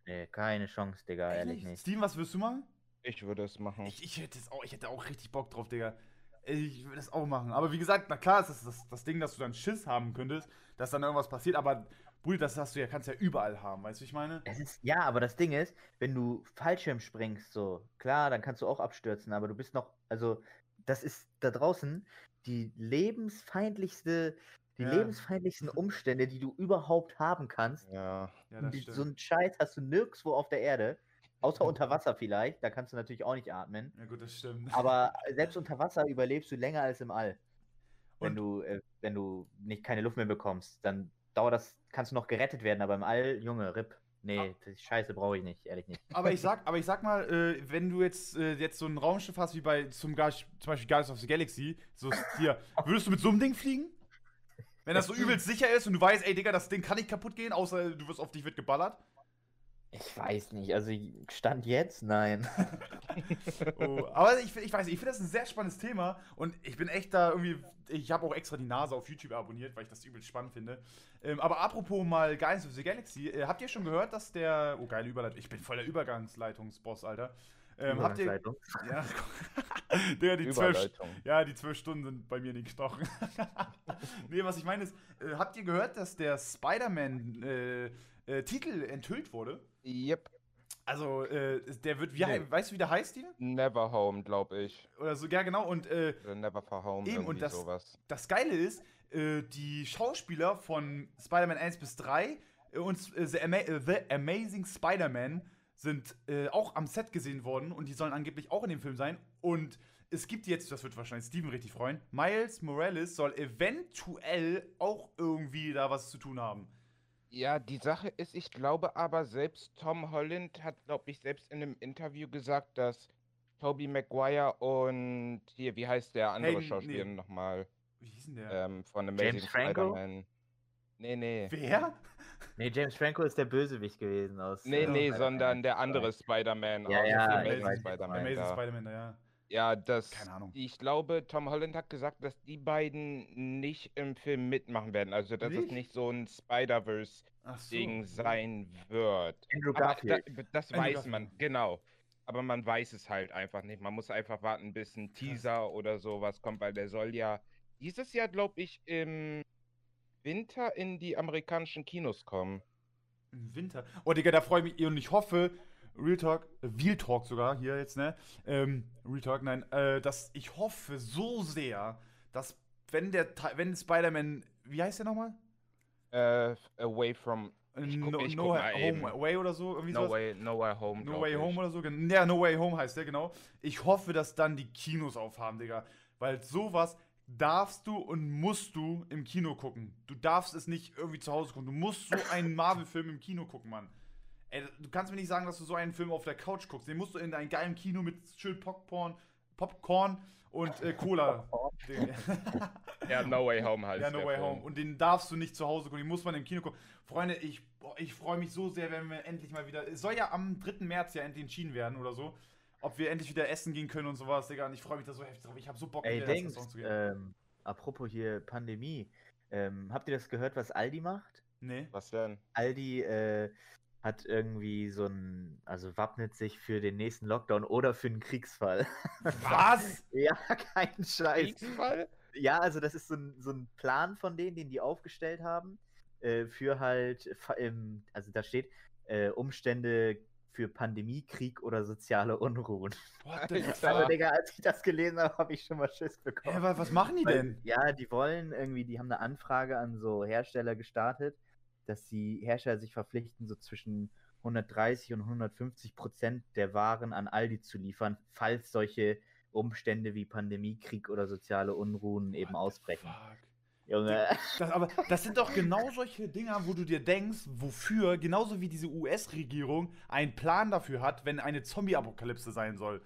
Nee, keine Chance, Digga, ehrlich nicht. Steven, was wirst du machen? Ich würde es machen. Ich, ich, hätte es auch, ich hätte auch richtig Bock drauf, Digga. Ich würde das auch machen. Aber wie gesagt, na klar ist das, das das Ding, dass du dann Schiss haben könntest, dass dann irgendwas passiert. Aber, Bruder, das hast du ja, kannst ja überall haben, weißt du, wie ich meine? Es ist, ja, aber das Ding ist, wenn du Fallschirm springst, so, klar, dann kannst du auch abstürzen, aber du bist noch, also, das ist da draußen die lebensfeindlichste, die Ja. lebensfeindlichsten Umstände, die du überhaupt haben kannst. Ja. Ja, Und das die- stimmt. so einen Scheiß hast du nirgendwo auf der Erde, außer (laughs) unter Wasser vielleicht, da kannst du natürlich auch nicht atmen. ja, gut, das stimmt. Aber (laughs) selbst unter Wasser überlebst du länger als im All. Wenn Und- du, äh, wenn du nicht keine Luft mehr bekommst, dann dauert das, kannst du noch gerettet werden, aber im All, Junge, RIP. Nee, die Scheiße brauche ich nicht, ehrlich nicht. Aber ich sag, (laughs) aber ich sag mal, äh, wenn du jetzt, äh, jetzt so ein Raumschiff hast wie bei zum, Gar- zum Beispiel Guardians of the Galaxy, so ist hier, würdest du mit so einem Ding fliegen? Wenn das so übelst sicher ist und du weißt, ey Digga, das Ding kann nicht kaputt gehen, außer du wirst auf dich wird geballert. Ich weiß nicht, also Stand jetzt, nein. (laughs) Oh, aber ich, ich weiß nicht, ich finde das ein sehr spannendes Thema und ich bin echt da irgendwie, ich habe auch extra die Nase auf YouTube abonniert, weil ich das übelst spannend finde. Ähm, aber apropos mal Guardians of the Galaxy, äh, habt ihr schon gehört, dass der, oh geile Überleitung, ich bin voll der Übergangsleitungsboss, Alter. Ähm, habt ihr, ja, (laughs) Digga, die zwölf, ja, die zwölf Stunden sind bei mir den Knochen. (laughs) nee, was ich meine ist, äh, habt ihr gehört, dass der Spider-Man äh, äh, enthüllt wurde? Yep. Also, äh, der wird, wie, Nee. weißt du, wie der heißt, Steven? Never Home, glaube ich. Oder so, ja, genau. Und äh, Never for Home, Eben, und das- sowas. das Geile ist, äh, die Schauspieler von Spider-Man 1 bis 3 äh, und äh, The, Ama The Amazing Spider-Man sind äh, auch am Set gesehen worden und die sollen angeblich auch in dem Film sein. Und es gibt jetzt, das wird wahrscheinlich Steven richtig freuen, Miles Morales soll eventuell auch irgendwie da was zu tun haben. Ja, die Sache ist, ich glaube aber, selbst Tom Holland hat, glaube ich, selbst in einem Interview gesagt, dass Tobey Maguire und hier, wie heißt der andere Hayden- Schauspieler nee. nochmal Wie hieß denn der? ähm, von Amazing James Franco? Spider-Man? Nee, nee. Wer? Nee, James Franco ist der Bösewicht gewesen aus. Nee, äh, nee, Spider-Man sondern der 2. andere Spider-Man Ja, aus ja, Amazing Spider-Man. Amazing da. Spider-Man, ja. Ja, das. Keine Ahnung. Ich glaube, Tom Holland hat gesagt, dass die beiden nicht im Film mitmachen werden. Also, dass Nicht? es nicht so ein Spider-Verse Ach so. Ding sein wird. Andrew Aber Garfield. da, das Andrew weiß Garfield. man, genau. Aber man weiß es halt einfach nicht. Man muss einfach warten, bis ein Teaser oder sowas kommt, weil der soll ja dieses Jahr, glaube ich, im Winter in die amerikanischen Kinos kommen. Im Winter. Oh, Digga, da freue ich mich und ich hoffe, Real Talk, äh, Real Talk sogar, hier jetzt, ne? Ähm, Real Talk, nein, äh, dass ich hoffe so sehr, dass wenn der, wenn Spider-Man, wie heißt der nochmal? Äh, away from. Äh, Ich guck- no ich no Home. Away oder so, irgendwie No sowas. way, no way home. No Way ich. Home oder so. Ja, No Way Home heißt der, genau. Ich hoffe, dass dann die Kinos aufhaben, Digga. Weil sowas darfst du und musst du im Kino gucken. Du darfst es nicht irgendwie zu Hause gucken. Du musst so einen (laughs) Marvel-Film im Kino gucken, Mann. Ey, du kannst mir nicht sagen, dass du so einen Film auf der Couch guckst. Den musst du in einem geilen Kino mit schön Popcorn, Popcorn und äh, Cola. (laughs) Ja, No Way Home heißt Ja, No Way Film. Home. Und den darfst du nicht zu Hause gucken, den muss man im Kino gucken. Freunde, ich, boah, ich freue mich so sehr, wenn wir endlich mal wieder. Es soll ja am 3. März ja endlich entschieden werden oder so. Ob wir endlich wieder essen gehen können und sowas, Digga. Und ich freue mich da so heftig drauf. Ich habe so Bock, Ey, wieder Dings, Restaurant zu gehen. ähm, apropos hier Pandemie. Ähm, habt ihr das gehört, was Aldi macht? nee. Was denn? Aldi äh, hat irgendwie so ein, also wappnet sich für den nächsten Lockdown oder für einen Kriegsfall. Was? (laughs) ja, kein Scheiß. Kriegsfall? Ja, also das ist so ein, so ein Plan von denen, den die aufgestellt haben. äh, für halt, also da steht, äh, Umstände für Pandemie, Krieg oder soziale Unruhen. What the (laughs) fuck? Digga, als ich das gelesen habe, habe ich schon mal Schiss bekommen. Wa- was machen die Weil- denn? Ja, die wollen irgendwie, die haben eine Anfrage an so Hersteller gestartet, dass die Hersteller sich verpflichten, so zwischen 130 und 150 Prozent der Waren an Aldi zu liefern, falls solche Umstände wie Pandemie, Krieg oder soziale Unruhen eben What the ausbrechen. fuck? Junge, Das, aber das sind doch genau solche Dinger, wo du dir denkst, wofür, genauso wie diese US-Regierung einen Plan dafür hat, wenn eine Zombie-Apokalypse sein soll.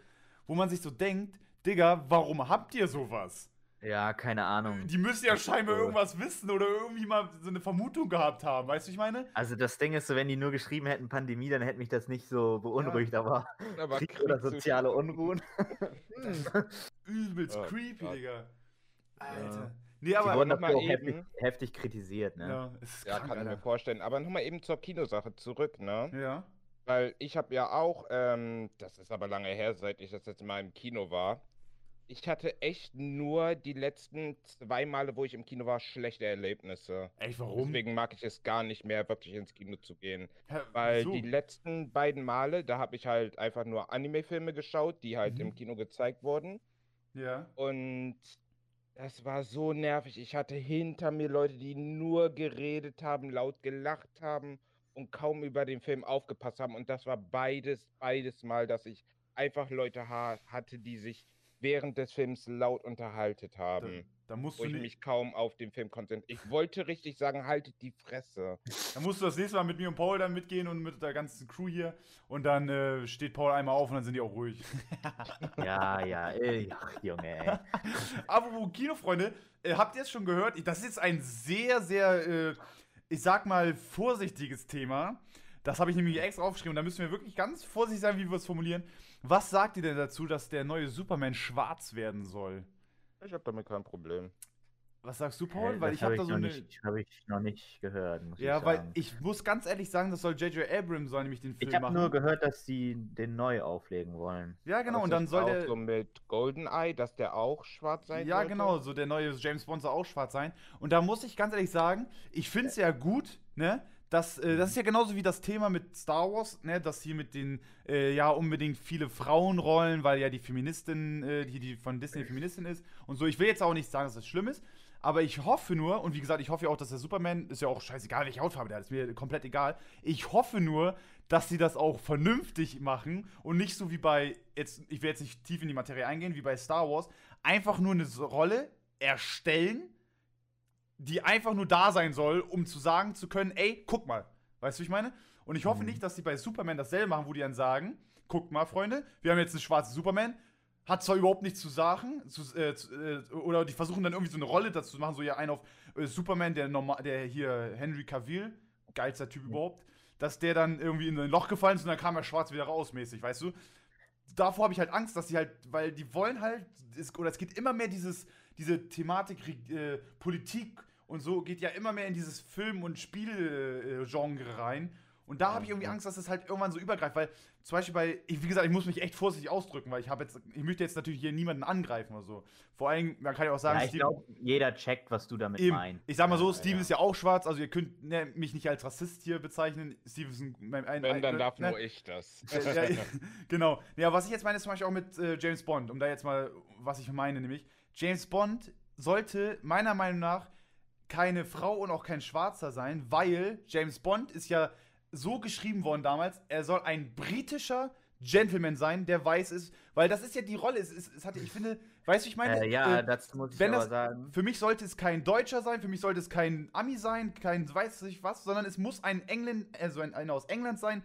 Wo man sich so denkt, Digga, warum habt ihr sowas? ja, keine Ahnung. Die müssen ja scheinbar irgendwas wissen oder irgendwie mal so eine Vermutung gehabt haben, weißt du, ich meine? Also das Ding ist so, wenn die nur geschrieben hätten Pandemie, dann hätte mich das nicht so beunruhigt, aber (laughs) Aber Krieg oder soziale Unruhen. (laughs) Übelst Oh creepy, Gott. Digga. Alter. Ja. Nee, Die aber. wurden noch mal dafür auch eben- heftig, heftig kritisiert, ne? ja, ist Ja, krank, kann ich mir Alter. vorstellen. Aber nochmal eben zur Kinosache zurück, ne? Ja. Weil ich habe ja auch, ähm, das ist aber lange her, seit ich das letzte Mal im Kino war. Ich hatte echt nur die letzten zwei Male, wo ich im Kino war, schlechte Erlebnisse. Echt, warum? Deswegen mag ich es gar nicht mehr, wirklich ins Kino zu gehen. Hä, Weil wieso? die letzten beiden Male, da habe ich halt einfach nur Anime-Filme geschaut, die halt Mhm. im Kino gezeigt wurden. Ja. Und das war so nervig. Ich hatte hinter mir Leute, die nur geredet haben, laut gelacht haben und kaum über den Film aufgepasst haben. Und das war beides, beides Mal, dass ich einfach Leute ha hatte, die sich während des Films laut unterhalten haben. Da musst Wo du ich nicht. mich kaum auf den Film konzentriere. Ich wollte richtig sagen, haltet die Fresse. Da musst du das nächste Mal mit mir und Paul dann mitgehen und mit der ganzen Crew hier. Und dann äh, steht Paul einmal auf und dann sind die auch ruhig. Ja, ja, ey, ach, Junge, ey. (laughs) Apropos Kinofreunde, äh, habt ihr es schon gehört? Das ist jetzt ein sehr, sehr, äh, ich sag mal, vorsichtiges Thema. Das habe ich nämlich extra aufgeschrieben. Und da müssen wir wirklich ganz vorsichtig sein, wie wir es formulieren. Was sagt ihr denn dazu, dass der neue Superman schwarz werden soll? Ich habe damit kein Problem. Was sagst du, Paul? Äh, weil das ich habe hab da so noch eine. Nicht, habe ich noch nicht gehört, muss Ja, ich weil sagen. ich muss ganz ehrlich sagen, das soll J.J. Abrams soll nämlich den Film Ich habe machen. nur gehört, dass sie den neu auflegen wollen. ja, genau. Aber Und dann soll auch der. so mit Goldeneye, dass der auch schwarz sein Ja, sollte? genau, so der neue James Bond soll auch schwarz sein. Und da muss ich ganz ehrlich sagen, ich finde es ja gut, ne? Das, äh, das ist ja genauso wie das Thema mit Star Wars, ne? Dass hier mit den, äh, ja, unbedingt viele Frauenrollen, weil ja die Feministin, äh, die, die von Disney Feministin ist und so. Ich will jetzt auch nicht sagen, dass das schlimm ist, aber ich hoffe nur, und wie gesagt, ich hoffe ja auch, dass der Superman, ist ja auch scheißegal, welche Hautfarbe der hat, ist mir komplett egal. Ich hoffe nur, dass sie das auch vernünftig machen und nicht so wie bei, jetzt, ich will jetzt nicht tief in die Materie eingehen, wie bei Star Wars, einfach nur eine Rolle erstellen, die einfach nur da sein soll, um zu sagen zu können, ey, guck mal. Weißt du, wie ich meine? Und ich hoffe Mhm. nicht, dass die bei Superman dasselbe machen, wo die dann sagen, guckt mal, Freunde, wir haben jetzt einen schwarzen Superman, hat zwar überhaupt nichts zu sagen, zu, äh, zu, äh, oder die versuchen dann irgendwie so eine Rolle dazu zu machen, so ja, einen auf äh, Superman, der, normal, der hier Henry Cavill, geilster Typ überhaupt, dass der dann irgendwie in ein Loch gefallen ist und dann kam er schwarz wieder raus, mäßig, weißt du? Davor habe ich halt Angst, dass sie halt, weil die wollen halt, es, oder es geht immer mehr dieses, diese Thematik, äh, Politik und so geht ja immer mehr in dieses Film- und Spielgenre rein. Und da habe ich irgendwie Angst, dass es halt irgendwann so übergreift, weil zum Beispiel bei, ich, wie gesagt, ich muss mich echt vorsichtig ausdrücken, weil ich habe jetzt, ich möchte jetzt natürlich hier niemanden angreifen oder so. Vor allem, man kann ja auch sagen, ja, ich glaube, jeder checkt, was du damit Eben. meinst. Ich sag mal so, Ja, Steven ja. ist ja auch schwarz, also ihr könnt ne, mich nicht als Rassist hier bezeichnen. Steven ist ein, ein, ein, Wenn, dann darf ne? nur ich das. (laughs) ja, ja, (laughs) genau. Ja, was ich jetzt meine, ist zum Beispiel auch mit äh, James Bond, um da jetzt mal, was ich meine, nämlich, James Bond sollte meiner Meinung nach keine Frau und auch kein Schwarzer sein, weil James Bond ist ja so geschrieben worden damals, er soll ein britischer Gentleman sein, der weiß ist, weil das ist ja die Rolle, es, es, es hatte, ich finde, weißt du, ich meine, Äh, ja, äh, dazu muss ich wenn das- sagen. für mich sollte es kein Deutscher sein, für mich sollte es kein Ami sein, kein weiß ich was, sondern es muss ein England, also ein, einer aus England sein.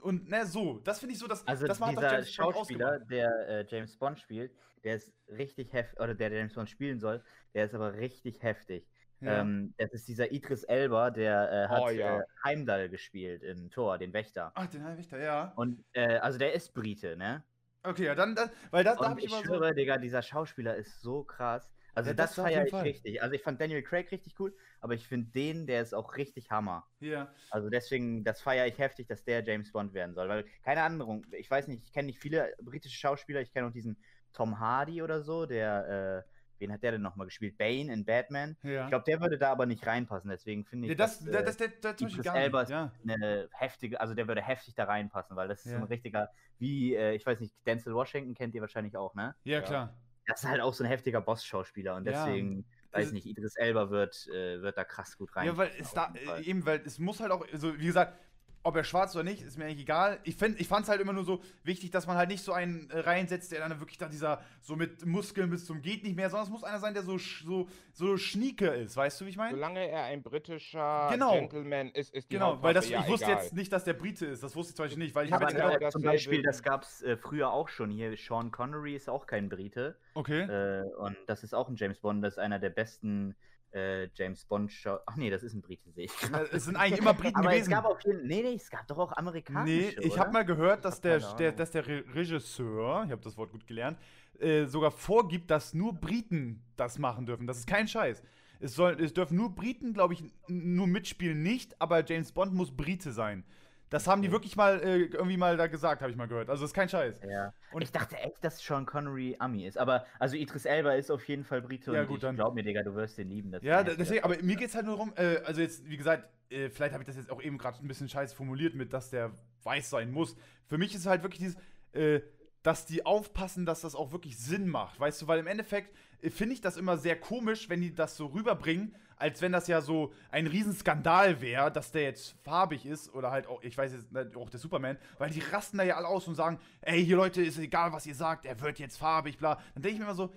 Und ne, so, das finde ich so, dass Also das hat doch dieser James Schauspieler, der äh, James Bond spielt, der ist richtig heftig, oder der, der James Bond spielen soll, der ist aber richtig heftig. Ja. Ähm, das ist dieser Idris Elba, der äh, hat Oh, ja. äh, Heimdall gespielt in Thor, den Wächter. Ach, den Wächter, ja. Und äh, also der ist Brite, ne? Okay, ja, dann, dann weil das, da habe ich ich immer so. schwöre, Digga, dieser Schauspieler ist so krass. Also Ja, das, das feiere ich Fall. richtig. Also ich fand Daniel Craig richtig cool, aber ich finde den, der ist auch richtig Hammer. Ja. Also deswegen, das feiere ich heftig, dass der James Bond werden soll. Weil, keine Ahnung, ich weiß nicht, ich kenne nicht viele britische Schauspieler, ich kenne auch diesen Tom Hardy oder so, der, äh, wen hat der denn nochmal gespielt? Bane in Batman. Ja. Ich glaube, der würde da aber nicht reinpassen, deswegen finde ich, ja, das, dass, das, äh, das, das, das Idris. Elba ist Ja. eine heftige, also der würde heftig da reinpassen, weil das ist so Ja. ein richtiger, wie, äh, ich weiß nicht, Denzel Washington kennt ihr wahrscheinlich auch, ne? ja, klar. Das ist halt auch so ein heftiger Boss-Schauspieler und Ja. deswegen, weiß nicht, Idris Elba wird, äh, wird da krass gut rein. Ja, weil es da, eben, weil es muss halt auch, also wie gesagt, ob er schwarz oder nicht, ist mir eigentlich egal. Ich, find, ich fand es halt immer nur so wichtig, dass man halt nicht so einen äh, reinsetzt, der dann wirklich da dieser, so mit Muskeln bis zum geht nicht mehr, sondern es muss einer sein, der so, so, so schnieke ist, weißt du, wie ich meine? Solange er ein britischer Genau. Gentleman ist, ist die Genau, weil das, ja ich wusste egal. jetzt nicht, dass der Brite ist, das wusste ich zum Beispiel nicht, weil ich Aber habe jetzt aber genau äh, zum Beispiel, das gab es äh, früher auch schon hier. Sean Connery ist auch kein Brite. okay, Äh, und das ist auch ein James Bond, das ist einer der besten äh, James Bond Show. Ach nee, das ist ein Brite, sehe ich. Na, es sind eigentlich immer Briten Aber es gewesen. gab auf jeden Nee, nee, es gab doch auch Nee, amerikanische. ich oder? habe mal gehört, dass der, der, dass der Re Regisseur, ich habe das Wort gut gelernt, äh, sogar vorgibt, dass nur Briten das machen dürfen. Das ist kein Scheiß. Es, soll, es dürfen nur Briten, glaube ich, nur mitspielen, nicht, aber James Bond muss Brite sein. Das haben die wirklich mal äh, irgendwie mal da gesagt, habe ich mal gehört. Also das ist kein Scheiß. Ja. Und- ich dachte echt, dass Sean Connery Ami ist. Aber also Idris Elba ist auf jeden Fall Brite Ja, und gut, ich dann- glaub mir, Digga, du wirst den lieben. Ja, deswegen, aber mir geht es halt nur darum, äh, also jetzt, wie gesagt, äh, vielleicht habe ich das jetzt auch eben gerade ein bisschen scheiße formuliert mit, dass der weiß sein muss. Für mich ist es halt wirklich dieses, äh, dass die aufpassen, dass das auch wirklich Sinn macht, weißt du, weil im Endeffekt äh, finde ich das immer sehr komisch, wenn die das so rüberbringen, als wenn das ja so ein Riesenskandal wäre, dass der jetzt farbig ist oder halt auch, ich weiß jetzt, auch der Superman, weil die rasten da ja alle aus und sagen, ey, hier Leute, ist egal, was ihr sagt, er wird jetzt farbig, bla. Dann denke ich mir immer so,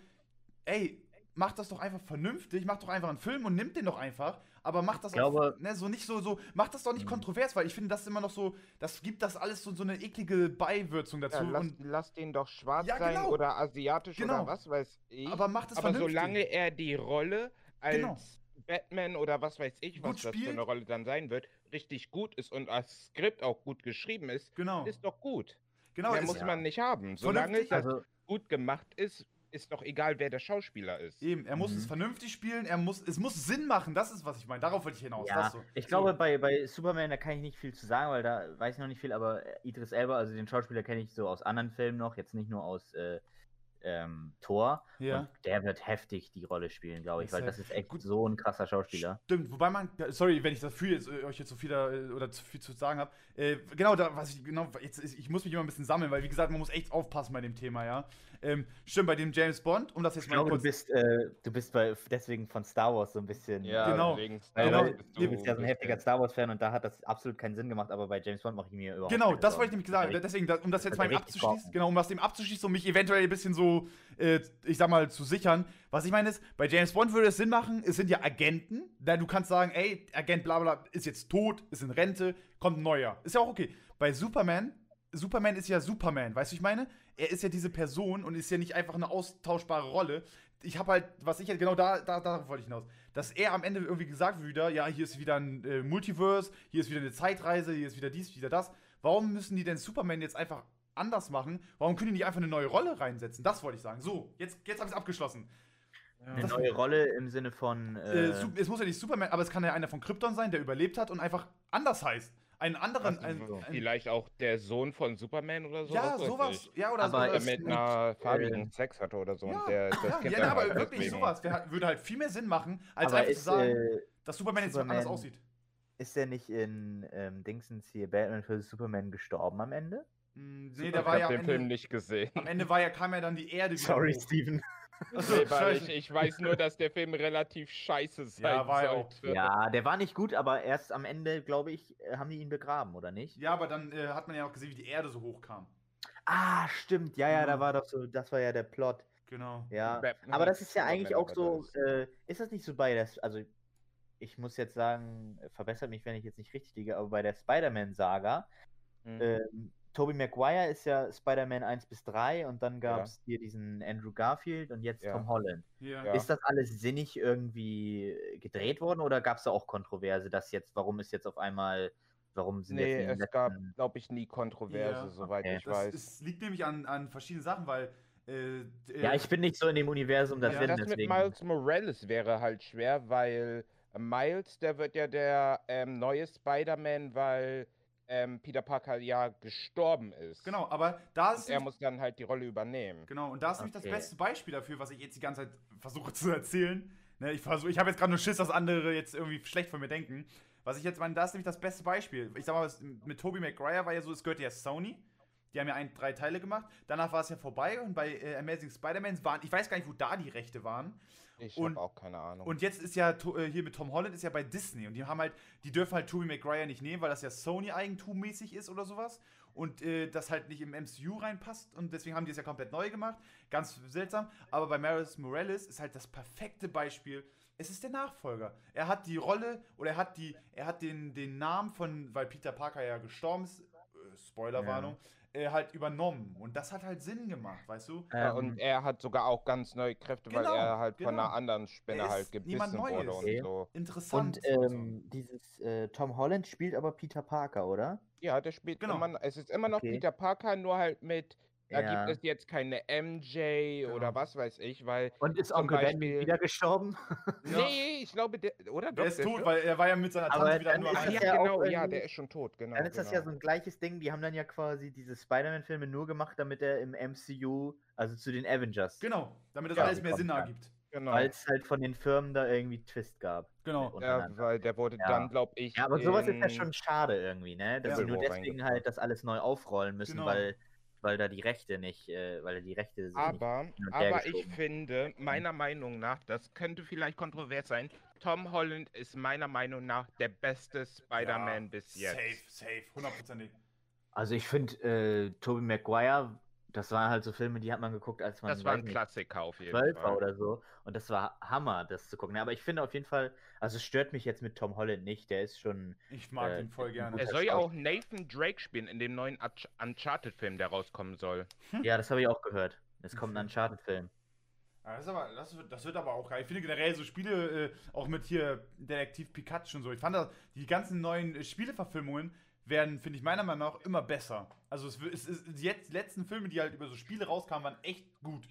ey, macht das doch einfach vernünftig, macht doch einfach einen Film und nimmt den doch einfach, aber macht das glaube- auch, ne, so nicht so, so, macht das doch nicht Mhm. kontrovers, weil ich finde, das ist immer noch so, das gibt das alles so, so eine eklige Beiwürzung dazu. Ja, lass, und, lass den doch schwarz Ja, sein genau. oder asiatisch Genau. oder was weiß ich. aber macht es Aber vernünftig. solange er die Rolle als Genau. Batman oder was weiß ich, was das für eine Rolle dann sein wird, richtig gut ist und das Skript auch gut geschrieben ist, genau, ist doch gut. genau, Mehr ist, muss ja. man nicht haben. Solange das Also, gut gemacht ist, ist doch egal, wer der Schauspieler ist. eben, er muss Mhm. es vernünftig spielen, er muss, es muss Sinn machen, das ist, was ich meine, darauf wollte ich hinaus. ja, das so. ich So. glaube, bei, bei Superman, da kann ich nicht viel zu sagen, weil da weiß ich noch nicht viel, aber Idris Elba, also den Schauspieler kenne ich so aus anderen Filmen noch, jetzt nicht nur aus äh, ähm, Thor. ja. Und der wird heftig die Rolle spielen, glaube ich, Ist weil das ist echt gut. so ein krasser Schauspieler. Stimmt, wobei man, sorry, wenn ich dafür jetzt, äh, euch jetzt so viel da, äh, oder zu viel zu sagen habe. Äh, genau, da, was ich, genau, jetzt, ich muss mich immer ein bisschen sammeln, weil wie gesagt, man muss echt aufpassen bei dem Thema, ja. Ähm, stimmt, bei dem James Bond, um das jetzt Ich mal glaube, du kurz. bist, äh, du bist bei, deswegen von Star Wars so ein bisschen. Genau. wegen Weil, Genau. bist du bist ja so ein heftiger Star Wars-Fan und da hat das absolut keinen Sinn gemacht, aber bei James Bond mache ich mir überhaupt Genau, keine das wollte ich nämlich sagen. Deswegen, um das jetzt das mal abzuschließen, genau, um das eben abzuschließen, um mich eventuell ein bisschen so, äh, ich sag mal, zu sichern. Was ich meine ist, bei James Bond würde es Sinn machen, es sind ja Agenten, da du kannst sagen, ey, Agent bla bla ist jetzt tot, ist in Rente, kommt ein neuer. Ist ja auch okay. Bei Superman, Superman ist ja Superman, weißt du, ich meine? Er ist ja diese Person und ist ja nicht einfach eine austauschbare Rolle. Ich habe halt, was ich halt genau da, da, darauf wollte ich hinaus, dass er am Ende irgendwie gesagt wird wieder, ja, hier ist wieder ein äh, Multiverse, hier ist wieder eine Zeitreise, hier ist wieder dies, wieder das. Warum müssen die denn Superman jetzt einfach anders machen? Warum können die nicht einfach eine neue Rolle reinsetzen? Das wollte ich sagen. So, jetzt, jetzt habe ich es abgeschlossen. Eine Das- neue Rolle im Sinne von. Äh, Äh, es muss ja nicht Superman, aber es kann ja einer von Krypton sein, der überlebt hat und einfach anders heißt. Einen anderen. Ein, ein, Vielleicht auch der Sohn von Superman oder so. ja, sowas. ich. Ja, oder Aber so. Der mit einer farbigen Sex hatte oder so. Ja, und der, das ja, Kind ja, aber halt wirklich deswegen- sowas. Wär, würde halt viel mehr Sinn machen, als aber einfach ist, zu sagen, äh, dass Superman jetzt Superman- anders aussieht. ist der nicht in ähm, Dingsens hier Batman vs. Superman gestorben am Ende? Hm, Super, Nee, der ich war hab ja am den Film Ende, nicht gesehen. am Ende war ja, kam ja dann die Erde (laughs) wieder Sorry, hoch. Steven. Achso, Nee, weil ich, ich weiß nur, dass der Film relativ scheiße sein Ja, war sollte. Ja, der war nicht gut, aber erst am Ende, glaube ich, äh, haben die ihn begraben, oder nicht? Ja, aber dann äh, hat man ja auch gesehen, wie die Erde so hoch kam. Ah, stimmt. Ja, ja, Genau. da war doch so, das war ja der Plot. Genau. Ja. Aber das ist ja eigentlich auch so, äh, ist das nicht so bei der, also ich muss jetzt sagen, äh, verbessert mich, wenn ich jetzt nicht richtig liege, aber bei der Spider-Man-Saga, Hm. ähm, Tobey Maguire ist ja Spider-Man 1 bis 3 und dann gab es hier diesen Andrew Garfield und jetzt Ja. Tom Holland. Ja. Ja. Ist das alles sinnig irgendwie gedreht worden oder gab es da auch Kontroverse, dass jetzt, warum ist jetzt auf einmal, warum sind Nee, jetzt den es gab, glaube ich, nie Kontroverse, Ja, soweit okay. ich Das weiß. ist, liegt nämlich an, an verschiedenen Sachen, weil. Äh, Ja, äh, ich bin nicht so in dem Universum da Ja, drin, das mit deswegen. Miles Morales wäre halt schwer, weil Miles, der wird ja der ähm, neue Spider-Man, weil ähm, Peter Parker ja gestorben ist. Genau, aber da ist er muss dann halt die Rolle übernehmen. Genau, und da ist nämlich das Okay. beste Beispiel dafür, was ich jetzt die ganze Zeit versuche zu erzählen. Ne, ich versuch, ich habe jetzt gerade nur Schiss, dass andere jetzt irgendwie schlecht von mir denken. Was ich jetzt meine, da ist nämlich das beste Beispiel. Ich sag mal, es- mit Tobey Maguire war ja so, es gehörte ja Sony. Die haben ja ein, drei Teile gemacht. Danach war es ja vorbei und bei äh, Amazing Spider-Man waren, ich weiß gar nicht, wo da die Rechte waren. Ich Und- habe auch keine Ahnung. Und jetzt ist ja äh, hier mit Tom Holland ist ja bei Disney und die haben halt, die dürfen halt Tobey Maguire nicht nehmen, weil das ja Sony-Eigentum-mäßig ist oder sowas und äh, das halt nicht im MCU reinpasst und deswegen haben die es ja komplett neu gemacht. Ganz seltsam. Aber bei Miles Morales ist halt das perfekte Beispiel. Es ist der Nachfolger. Er hat die Rolle oder er hat die, er hat den, den Namen von, weil Peter Parker ja gestorben ist, äh, Spoilerwarnung, äh, halt übernommen. Und das hat halt Sinn gemacht, weißt du? ja, Ähm, und er hat sogar auch ganz neue Kräfte, weil Genau, er halt von genau. einer anderen Spinne Er halt gebissen wurde und so. Interessant. Und so. ähm, dieses äh, Tom Holland spielt aber Peter Parker, oder? Ja, der spielt Genau. immer, es ist immer noch Okay. Peter Parker, nur halt mit, da Ja. gibt es jetzt keine MJ oder Genau. was weiß ich, weil, Und ist zum Onkel Ben Beispiel- wieder gestorben? (laughs) Ja. nee, ich glaube, der, oder? Der Doch, ist tot, stirbt. weil er war ja mit seiner Aber Tante wieder nur das ja, ja genau, ja, der ist schon tot, genau. Dann ist das genau. ja so ein gleiches Ding. Die haben dann ja quasi diese Spider-Man-Filme nur gemacht, damit er im MCU, also zu den Avengers, Genau, damit das Ja, alles mehr Sinn ergibt. Genau. weil es halt von den Firmen da irgendwie Twist gab. Genau. Ja, untereinander. weil der wurde Ja. dann, glaube ich. Ja, aber sowas ist ja schon schade irgendwie, ne? Dass Ja. sie nur deswegen halt das alles neu aufrollen müssen, Genau. weil, weil da die Rechte nicht, äh, weil die Rechte Aber, aber ich finde, meiner Meinung nach, das könnte vielleicht kontrovers sein, Tom Holland ist meiner Meinung nach der beste Spider-Man Ja, bis jetzt. Safe, safe, hundertprozentig. Also ich finde, äh, Tobey Maguire, das waren halt so Filme, die hat man geguckt, als man Das war ein nicht, Klassiker auf jeden 12 Fall. oder so. Und das war Hammer, das zu gucken. Aber ich finde auf jeden Fall, also es stört mich jetzt mit Tom Holland nicht. Der ist schon. Ich mag Äh, ihn voll gerne. Er soll ja auch. Nathan Drake spielen in dem neuen Unch- Uncharted-Film, der rauskommen soll. Ja, das habe ich auch gehört. Es kommt ein Mhm. Uncharted-Film. Ja, das, aber, das, wird, das wird aber auch geil. Ich finde generell so Spiele, äh, auch mit hier Detektiv Pikachu und so. Ich fand das, die ganzen neuen äh, Spieleverfilmungen werden, finde ich meiner Meinung nach, immer besser. Also es, es ist die letzten Filme, die halt über so Spiele rauskamen, waren echt gut.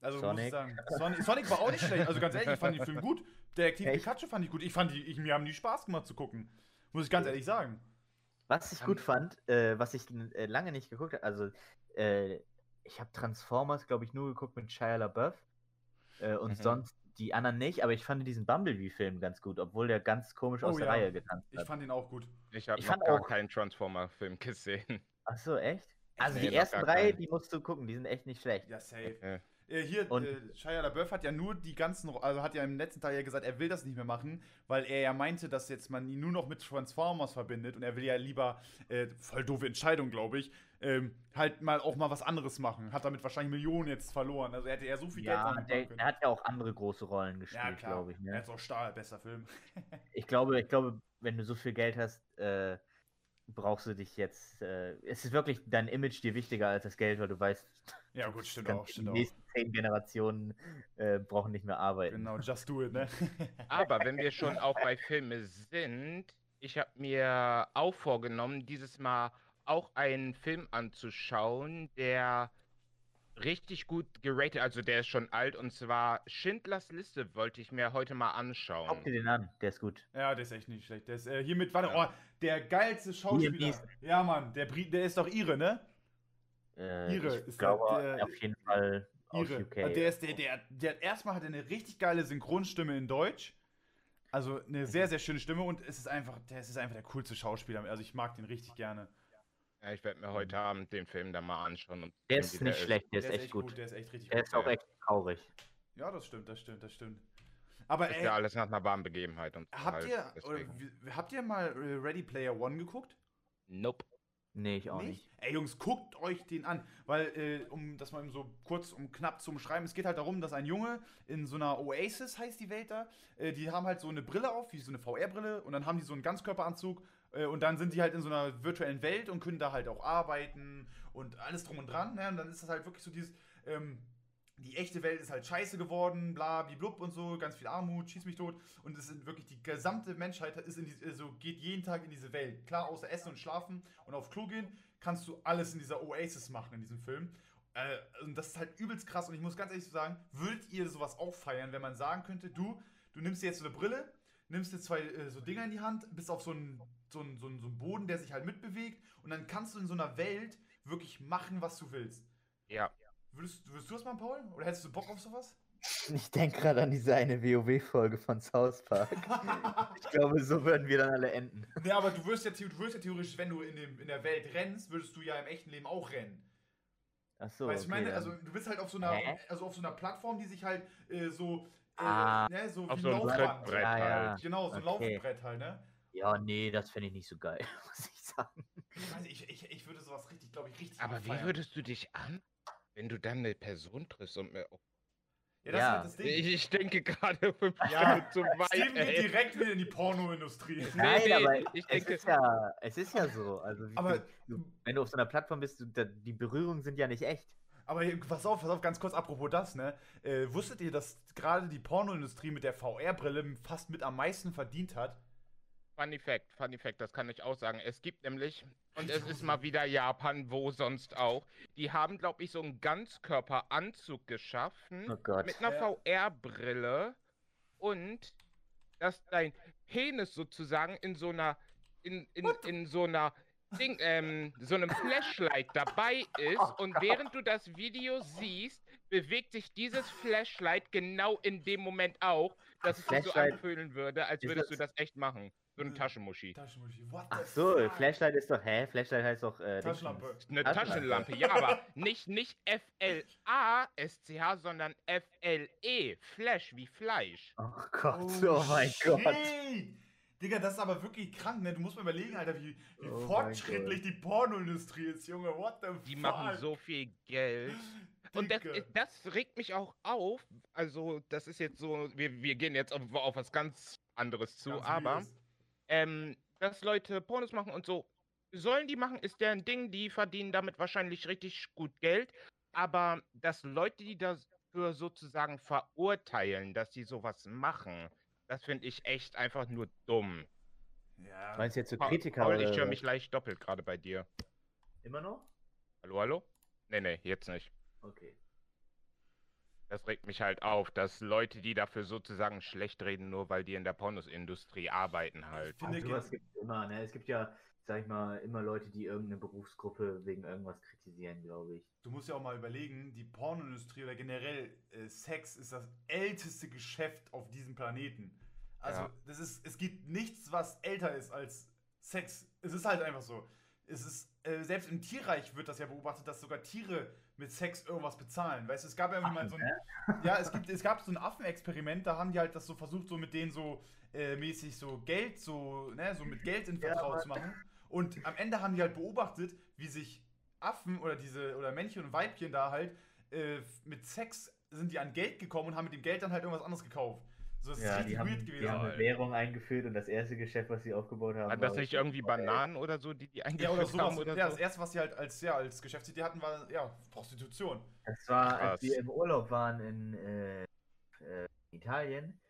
Also muss ich Sonic. sagen. Sonic, Sonic war auch nicht schlecht. Also ganz ehrlich, ich fand den Film gut. Detektiv Echt? Pikachu fand ich gut. Ich fand die, ich, mir haben die Spaß gemacht zu gucken. Muss ich ganz ehrlich sagen. Was ich gut fand, äh, was ich äh, lange nicht geguckt habe, also äh, ich habe Transformers, glaube ich, nur geguckt mit Shia LaBeouf äh, und Mhm. sonst die anderen nicht, aber ich fand diesen Bumblebee-Film ganz gut, obwohl der ganz komisch aus Oh der ja. Reihe getanzt Ich hat. fand ihn auch gut. Ich habe Ich noch fand gar auch- keinen Transformer-Film gesehen. Ach so, echt? Also Nee, die ersten drei, keinen. die musst du gucken, die sind echt nicht schlecht. Ja, safe. Ja. Äh, hier, Und- äh, Shia LaBeouf hat ja nur die ganzen, also hat ja im letzten Teil ja gesagt, er will das nicht mehr machen, weil er ja meinte, dass jetzt man ihn nur noch mit Transformers verbindet und er will ja lieber, äh, voll doofe Entscheidung, glaube ich, ähm, halt mal auch mal was anderes machen. Hat damit wahrscheinlich Millionen jetzt verloren. Also er hätte ja so viel Geld Ja, dran der, können. der hat ja auch andere große Rollen Ja, gespielt, klar. glaube ich. Er Ne? ist auch Stahl, besser Film. (laughs) Ich glaube, ich glaube, wenn du so viel Geld hast, äh, brauchst du dich jetzt. Äh, es ist wirklich dein Image dir wichtiger als das Geld, weil du weißt, Ja, gut, stimmt auch, die stimmt auch. nächsten zehn Generationen äh, brauchen nicht mehr arbeiten. Genau, just do it, ne? (laughs) Aber wenn wir schon auch bei Filmen sind, ich habe mir auch vorgenommen, dieses Mal auch einen Film anzuschauen, der richtig gut geratet, also der ist schon alt, und zwar Schindlers Liste wollte ich mir heute mal anschauen. Guck dir den an, der ist gut. Ja, der ist echt nicht schlecht. Der ist äh, hiermit, warte, Ja. oh, der geilste Schauspieler. Ja, Mann, der, Bri der ist doch Ire, ne? Äh, Ihre ich ist glaube, halt, äh, auf jeden Fall aus Ihre. UK. Der ist der, der, der hat erstmal hat er eine richtig geile Synchronstimme in Deutsch. Also eine sehr, Mhm. sehr schöne Stimme und es ist einfach, der es ist einfach der coolste Schauspieler. Also ich mag den richtig gerne. Ja, ich werde mir heute Abend den Film dann mal anschauen. Und der ist nicht schlecht, der ist echt gut. Der ist echt richtig Der gut. ist auch ja. echt traurig. Ja, das stimmt, das stimmt, das stimmt. Aber Ist ey, ja alles nach einer warmen Begebenheit. Und so habt halt, ihr, oder, habt ihr mal äh, Ready Player One geguckt? Nope. Nee, ich auch nicht. Ey Jungs, guckt euch den an, weil äh, um das mal eben so kurz um knapp zu umschreiben, es geht halt darum, dass ein Junge in so einer Oasis heißt die Welt da, äh, die haben halt so eine Brille auf, wie so eine VR-Brille und dann haben die so einen Ganzkörperanzug äh, und dann sind die halt in so einer virtuellen Welt und können da halt auch arbeiten und alles drum und dran, ne? Und dann ist das halt wirklich so dieses ähm, die echte Welt ist halt scheiße geworden, bla, blub und so, ganz viel Armut, schieß mich tot. Und es sind wirklich die gesamte Menschheit ist in die, also geht jeden Tag in diese Welt. Klar, außer Essen und Schlafen und auf Klo gehen, kannst du alles in dieser Oasis machen in diesem Film. Äh, und das ist halt übelst krass. Und ich muss ganz ehrlich sagen, würdet ihr sowas auch feiern, wenn man sagen könnte, du, du nimmst dir jetzt so eine Brille, nimmst dir zwei äh, so Dinger in die Hand, bist auf so einen so einen- so einen- so einen Boden, der sich halt mitbewegt und dann kannst du in so einer Welt wirklich machen, was du willst. Ja. Würdest, würdest du das mal, Paul? Oder hättest du Bock auf sowas? Ich denke gerade an diese eine WoW-Folge von South Park. (laughs) Ich glaube, so würden wir dann alle enden. ne, aber du wirst ja, du wirst ja theoretisch, wenn du in, dem, in der Welt rennst, würdest du ja im echten Leben auch rennen. Ach so. weißt du, ich okay, meine, dann- also du bist halt auf so einer, Hä? also auf so einer Plattform, die sich halt äh, so, äh, Ah, ne, so auf wie so ein ein Laufband. Trittbrett Ja, ja. halt. Genau, so ein Okay. Laufbrett halt, ne? Ja, nee, das finde ich nicht so geil, (laughs) muss ich sagen. Ich, weiß nicht, ich, ich, ich würde sowas richtig, glaube ich, richtig Aber wie würdest du dich an, wenn du dann eine Person triffst und mir. Oh, Ja, das Ja. ist halt das Ding. ich, ich denke gerade (laughs) fünf (laughs) Ja, Schritte zu weit. Steven geht ey. direkt wieder in die Pornoindustrie. Nein, nee, aber ich es denke- ist ja, es ist ja so. Also, Aber- du, wenn du auf so einer Plattform bist, du, da, die Berührungen sind ja nicht echt. Aber pass auf, pass auf, ganz kurz, apropos das, ne? Äh, wusstet ihr, dass gerade die Pornoindustrie mit der VR-Brille fast mit am meisten verdient hat? Funny Fact, Funny Fact, das kann ich auch sagen. Es gibt nämlich, und es ist mal wieder Japan, wo sonst auch, die haben, glaube ich, so einen Ganzkörperanzug geschaffen Oh Gott. mit einer Ja. VR-Brille und dass dein Penis sozusagen in so einer, in, in, in so einer Ding, ähm, so einem Flashlight dabei ist Oh und während du das Video siehst, bewegt sich dieses Flashlight genau in dem Moment auch, dass es sich so anfühlen würde, als würdest du das- das echt machen. So eine Äh, Taschenmuschi. Taschenmuschi, what Ach so, fuck? Flashlight ist doch, hä? Flashlight heißt doch, äh, Taschenlampe. Eine Taschenlampe. Taschenlampe, ja, aber (laughs) nicht, nicht F-L-A-S-C-H, sondern F-L-E. Flash wie Fleisch. Oh Gott, oh, mein Gott. shit. Digga, das ist aber wirklich krank, ne? Du musst mal überlegen, Alter, wie, wie Oh mein fortschrittlich die Pornoindustrie ist, Junge. What the Die fuck? machen so viel Geld. Und das, das regt mich auch auf. Also, das ist jetzt so, wir, wir gehen jetzt auf, auf was ganz anderes zu, Ganz aber Wildes. Ähm, dass Leute Pornos machen und so, sollen die machen, ist deren Ding, die verdienen damit wahrscheinlich richtig gut Geld. Aber dass Leute, die dafür sozusagen verurteilen, dass sie sowas machen, das finde ich echt einfach nur dumm. Ja. Meinst du jetzt so Kritiker Paul, oder ich höre mich leicht doppelt gerade bei dir. Immer noch? Hallo, hallo? Nee, nee, jetzt nicht. Okay. Das regt mich halt auf, dass Leute, die dafür sozusagen schlecht reden, nur weil die in der Pornosindustrie arbeiten halt. Ich finde, sowas gibt es immer, ne? Es gibt ja, sag ich mal, immer Leute, die irgendeine Berufsgruppe wegen irgendwas kritisieren, glaube ich. Du musst ja auch mal überlegen, die Pornoindustrie oder generell äh, Sex ist das älteste Geschäft auf diesem Planeten. Also, Ja. das ist, es gibt nichts, was älter ist als Sex. Es ist halt einfach so. Es ist, äh, selbst im Tierreich wird das ja beobachtet, dass sogar Tiere mit Sex irgendwas bezahlen. Weißt du, es gab ja irgendwie mal so ein. Ja, es, gibt, es gab so ein Affenexperiment, da haben die halt das so versucht, so mit denen so äh, mäßig so Geld, so, ne, so mit Geld in Ja, Vertrauen Mann. zu machen. Und am Ende haben die halt beobachtet, wie sich Affen oder diese, oder Männchen und Weibchen da halt äh, mit Sex sind die an Geld gekommen und haben mit dem Geld dann halt irgendwas anderes gekauft. So, das ist Ja, richtig die haben, weird die gewesen. haben eine Alter. Währung eingeführt und das erste Geschäft, was sie aufgebaut haben. Waren das nicht irgendwie Bananen oder so, die die ja, eingeführt oder sowas. haben oder ja, so? das erste, was sie halt als, ja, als Geschäftsidee hatten, war ja Prostitution. Das war, Krass. als wir im Urlaub waren in äh, äh, Italien.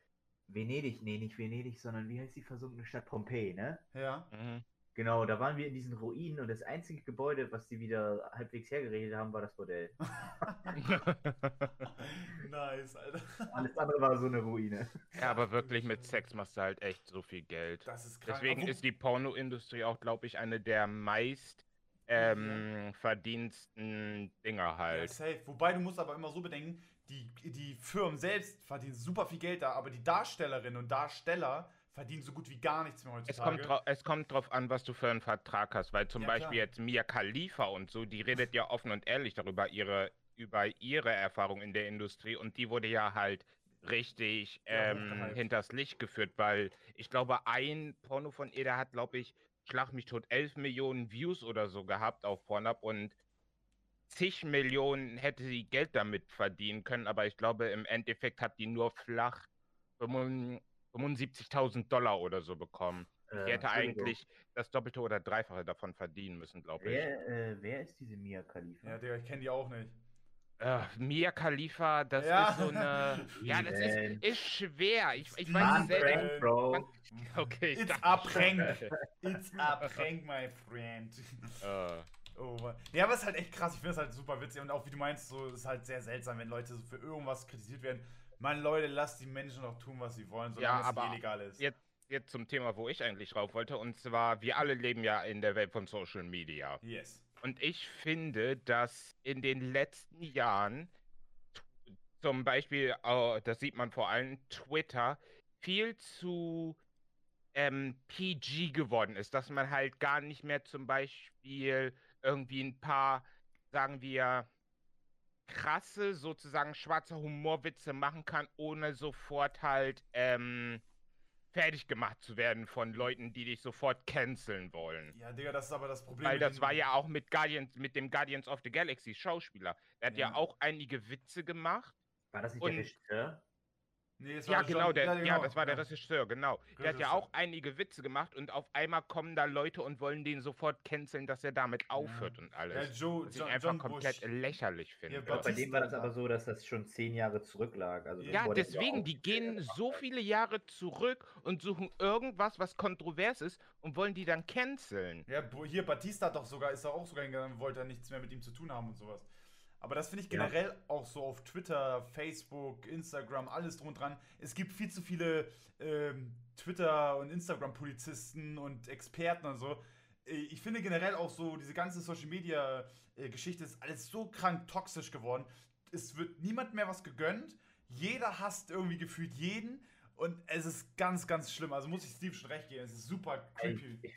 Venedig, nee, nicht Venedig, sondern wie heißt die versunkene Stadt? Pompeji, ne? Ja. Mhm. Genau, da waren wir in diesen Ruinen und das einzige Gebäude, was die wieder halbwegs hergerichtet haben, war das Bordell. (laughs) (laughs) nice, Alter. Alles andere war so eine Ruine. ja, aber wirklich mit Sex machst du halt echt so viel Geld. Das ist krank. Deswegen ist die Pornoindustrie auch, glaube ich, eine der meist ähm, verdiensten Dinger Ja, halt. safe. Wobei du musst aber immer so bedenken, die, die Firmen selbst verdienen super viel Geld da, aber die Darstellerinnen und Darsteller verdienen so gut wie gar nichts mehr Es heutzutage. kommt, drau- es kommt drauf an, was du für einen Vertrag hast, weil zum Ja, Beispiel klar. jetzt Mia Khalifa und so, die redet ja offen und ehrlich darüber ihre, über ihre Erfahrung in der Industrie und die wurde ja halt richtig Ja, ähm, hinters Licht geführt, weil ich glaube, ein Porno von ihr, der hat, glaube ich, Schlag mich tot, 11 Millionen Views oder so gehabt auf Pornhub und zig Millionen hätte sie Geld damit verdienen können, aber ich glaube, im Endeffekt hat die nur flach 75 75.000 Dollar oder so bekommen. Äh, Die hätte eigentlich das Doppelte oder Dreifache davon verdienen müssen, glaube ich. Wer, äh, wer ist diese Mia Khalifa? Ja, Digga, ich kenne die auch nicht. Äh, Mia Khalifa, das Ja. ist so eine. (laughs) ja, das ist, ist schwer. Ich, ich weiß selber. Bro. (laughs) Okay, ich It's dachte a prank. (laughs) It's a prank, my friend. Äh, Oh Mann. Ja, aber es ist halt echt krass. Ich finde es halt super witzig. Und auch wie du meinst, so ist halt sehr seltsam, wenn Leute so für irgendwas kritisiert werden. Mann, Leute, lasst die Menschen doch tun, was sie wollen, solange Ja, es aber illegal ist. jetzt, jetzt zum Thema, wo ich eigentlich drauf wollte. Und zwar, wir alle leben ja in der Welt von Social Media. Yes. Und ich finde, dass in den letzten Jahren, zum Beispiel, äh, das sieht man vor allem, Twitter, viel zu ähm, PG geworden ist, dass man halt gar nicht mehr zum Beispiel irgendwie ein paar, sagen wir, krasse, sozusagen schwarze Humorwitze machen kann, ohne sofort halt ähm, fertig gemacht zu werden von Leuten, die dich sofort canceln wollen. Ja, Digga, das ist aber das Problem. Weil das war ja auch mit Guardians, mit dem Guardians of the Galaxy Schauspieler. Der hat ja, Ja. auch einige Witze gemacht. War das nicht Und- der Regisseur? Nee, es Ja, genau, der, ja, genau, das war der ja. Regisseur, genau. Der hat ja Regisseur. auch einige Witze gemacht und auf einmal kommen da Leute und wollen den sofort canceln, dass er damit aufhört und Ja, alles. Joe, Was ich John, einfach John komplett Bush. lächerlich finde. Ja, bei dem war das aber so, dass das schon zehn Jahre zurücklag. Also Ja, Ja, der deswegen, die gehen so viele Jahre zurück und suchen irgendwas, was kontrovers ist und wollen die dann canceln. Ja, hier, Batista hat doch sogar, ist da auch sogar hingegangen, wollte er nichts mehr mit ihm zu tun haben und sowas. Aber das finde ich Ja. generell auch so auf Twitter, Facebook, Instagram, alles drum und dran. Es gibt viel zu viele ähm, Twitter- und Instagram-Polizisten und Experten und so. Äh, Ich finde generell auch so, diese ganze Social-Media-Geschichte ist alles so krank toxisch geworden. Es wird niemand mehr was gegönnt. Jeder hasst irgendwie gefühlt jeden. Und es ist ganz, ganz schlimm. Also muss ich Steve schon recht geben. Es ist super creepy. Ich,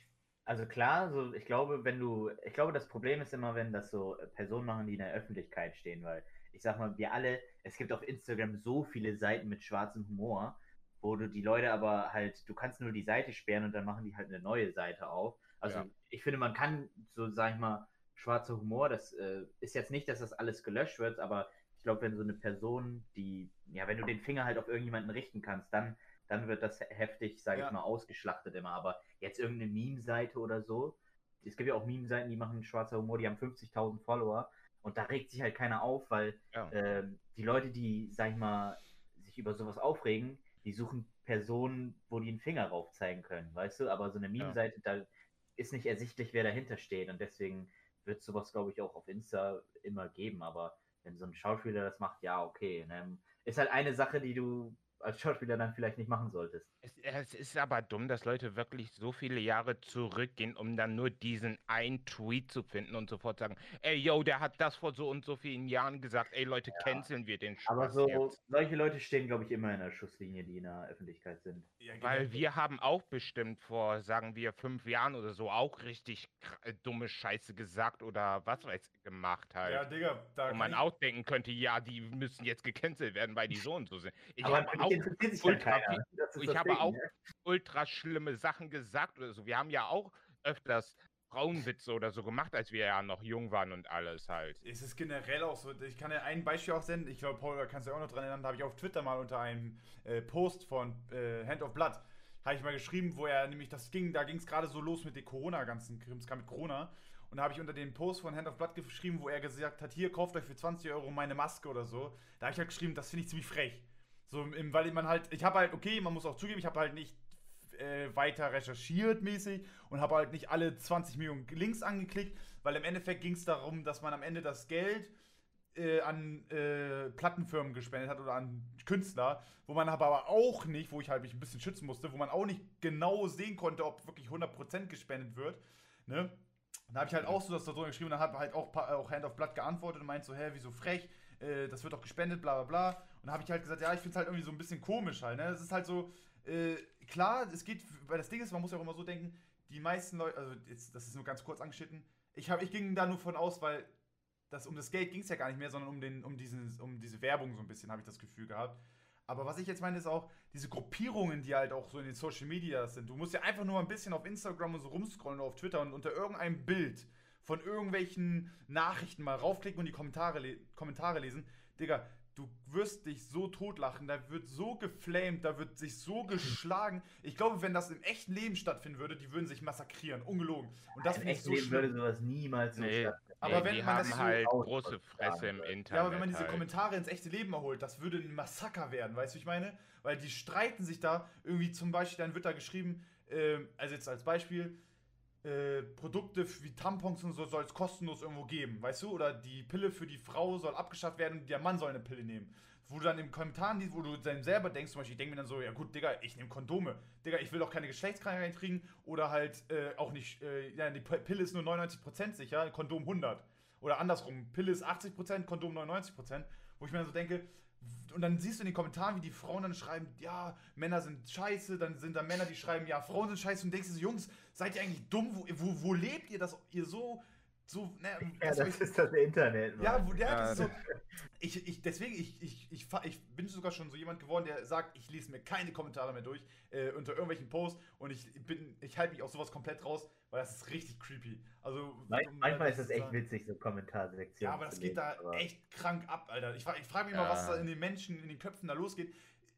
also klar, so ich glaube, wenn du, ich glaube, das Problem ist immer, wenn das so Personen machen, die in der Öffentlichkeit stehen, weil ich sag mal, wir alle, es gibt auf Instagram so viele Seiten mit schwarzem Humor, wo du die Leute aber halt, du kannst nur die Seite sperren und dann machen die halt eine neue Seite auf. Also Ja. ich finde, man kann so, sag ich mal, schwarzer Humor, das äh, ist jetzt nicht, dass das alles gelöscht wird, aber ich glaube, wenn so eine Person, die, ja, wenn du den Finger halt auf irgendjemanden richten kannst, dann, dann wird das heftig, sage Ja. ich mal, ausgeschlachtet immer. Aber jetzt irgendeine Meme-Seite oder so, es gibt ja auch Meme-Seiten, die machen schwarzer Humor, die haben 50.000 Follower und da regt sich halt keiner auf, weil Ja. ähm, die Leute, die, sag ich mal, sich über sowas aufregen, die suchen Personen, wo die einen Finger rauf zeigen können, weißt du? Aber so eine Meme-Seite, da ist nicht ersichtlich, wer dahinter steht und deswegen wird sowas, glaube ich, auch auf Insta immer geben. Aber wenn so ein Schauspieler das macht, ja, okay. Ne? Ist halt eine Sache, die du als Schauspieler dann vielleicht nicht machen solltest. Es, es ist aber dumm, dass Leute wirklich so viele Jahre zurückgehen, um dann nur diesen einen Tweet zu finden und sofort sagen, ey, yo, der hat das vor so und so vielen Jahren gesagt, ey, Leute, canceln wir den Aber Spaß so, jetzt. solche Leute stehen, glaube ich, immer in der Schusslinie, die in der Öffentlichkeit sind. Ja, Weil generell- wir haben auch bestimmt vor, sagen wir, fünf Jahren oder so auch richtig äh, dumme Scheiße gesagt oder was weiß ich gemacht halt. Ja, Digga, da Wo kann man auch denken könnte, ja, die müssen jetzt gecancelt werden, weil die so und so sind. Ich Aber habe auch interessiert sich ultra keiner. viel- Das ist ich habe Ding, auch ne? ultra schlimme Sachen gesagt oder so. Wir haben ja auch öfters Frauenwitze oder so gemacht, als wir ja noch jung waren und alles halt. Es ist generell auch so, ich kann ja ein Beispiel auch senden, ich glaube, Paul, da kannst du auch noch dran erinnern, da habe ich auf Twitter mal unter einem äh, Post von äh, Hand of Blood, habe ich mal geschrieben, wo er nämlich, das ging, da ging es gerade so los mit den Corona, ganzen Krims, kam mit Corona. Und da habe ich unter den Post von Hand of Blood geschrieben, wo er gesagt hat, hier, kauft euch für 20 Euro meine Maske oder so. Da habe ich halt geschrieben, das finde ich ziemlich frech. So, im, weil man halt, ich habe halt, okay, man muss auch zugeben, ich habe halt nicht äh, weiter recherchiert mäßig und habe halt nicht alle 20 Millionen Links angeklickt, weil im Endeffekt ging es darum, dass man am Ende das Geld äh, an äh, Plattenfirmen gespendet hat oder an Künstler, wo man aber auch nicht, wo ich halt mich ein bisschen schützen musste, wo man auch nicht genau sehen konnte, ob wirklich 100% gespendet wird. Ne? Da habe ich halt auch so das da drunter geschrieben und dann hat halt auch, pa- auch Hand of Blood geantwortet und meint so, hä, wieso frech, äh, das wird doch gespendet, bla bla bla. Und da habe ich halt gesagt, ja, ich finde es halt irgendwie so ein bisschen komisch halt, ne? Es ist halt so, äh, klar, es geht, weil das Ding ist, man muss ja auch immer so denken, die meisten Leute, also jetzt, das ist nur ganz kurz angeschnitten, ich, hab, ich ging da nur von aus, weil das, um das Geld ging es ja gar nicht mehr, sondern um, den, um, diesen, um diese Werbung so ein bisschen, habe ich das Gefühl gehabt. Aber was ich jetzt meine, ist auch diese Gruppierungen, die halt auch so in den Social Media sind. Du musst ja einfach nur ein bisschen auf Instagram und so rumscrollen oder auf Twitter und unter irgendeinem Bild von irgendwelchen Nachrichten mal raufklicken und die Kommentare, le Kommentare lesen. Digga, du wirst dich so totlachen, da wird so geflamed, da wird sich so geschlagen. Ich glaube, wenn das im echten Leben stattfinden würde, die würden sich massakrieren, ungelogen. Und das Im finde ich echten so Leben schlimm. würde sowas niemals so Nee. stattfinden. Aber Nee, wenn die man haben das so halt aus- große Fresse im Internet. Ja, aber wenn man diese halt. Kommentare ins echte Leben erholt, das würde ein Massaker werden, weißt du, wie ich meine? Weil die streiten sich da irgendwie zum Beispiel, dann wird da geschrieben, ähm, also jetzt als Beispiel, äh, Produkte wie Tampons und so soll es kostenlos irgendwo geben, weißt du? Oder die Pille für die Frau soll abgeschafft werden und der Mann soll eine Pille nehmen. Wo du dann im Kommentar, wo du dann selber denkst, zum Beispiel, ich denke mir dann so, ja gut, Digga, ich nehme Kondome. Digga, ich will doch keine Geschlechtskrankheit kriegen oder halt äh, auch nicht, äh, ja, die Pille ist nur 99% sicher, Kondom 100. Oder andersrum, Pille ist 80%, Kondom 99%. Wo ich mir dann so denke, und dann siehst du in den Kommentaren, wie die Frauen dann schreiben, ja, Männer sind scheiße, dann sind da Männer, die schreiben, ja, Frauen sind scheiße und denkst du Jungs, seid ihr eigentlich dumm? Wo, wo, wo lebt ihr, dass ihr so, so, ne, Ja, das euch- ist das Internet. Mann. ja, wo, ja, Ja, das ist so. Ich, ich, deswegen, ich, ich, ich, ich bin sogar schon so jemand geworden, der sagt, ich lese mir keine Kommentare mehr durch äh, unter irgendwelchen Posts und ich bin, ich halte mich aus sowas komplett raus, weil das ist richtig creepy. Also Man- um Manchmal das ist es zu echt sagen. witzig, so Kommentarsektionen. Ja, aber das zu geht lesen, da echt krank ab, Alter. Ich, ich frage mich immer, was Ja. da in den Menschen, in den Köpfen da losgeht.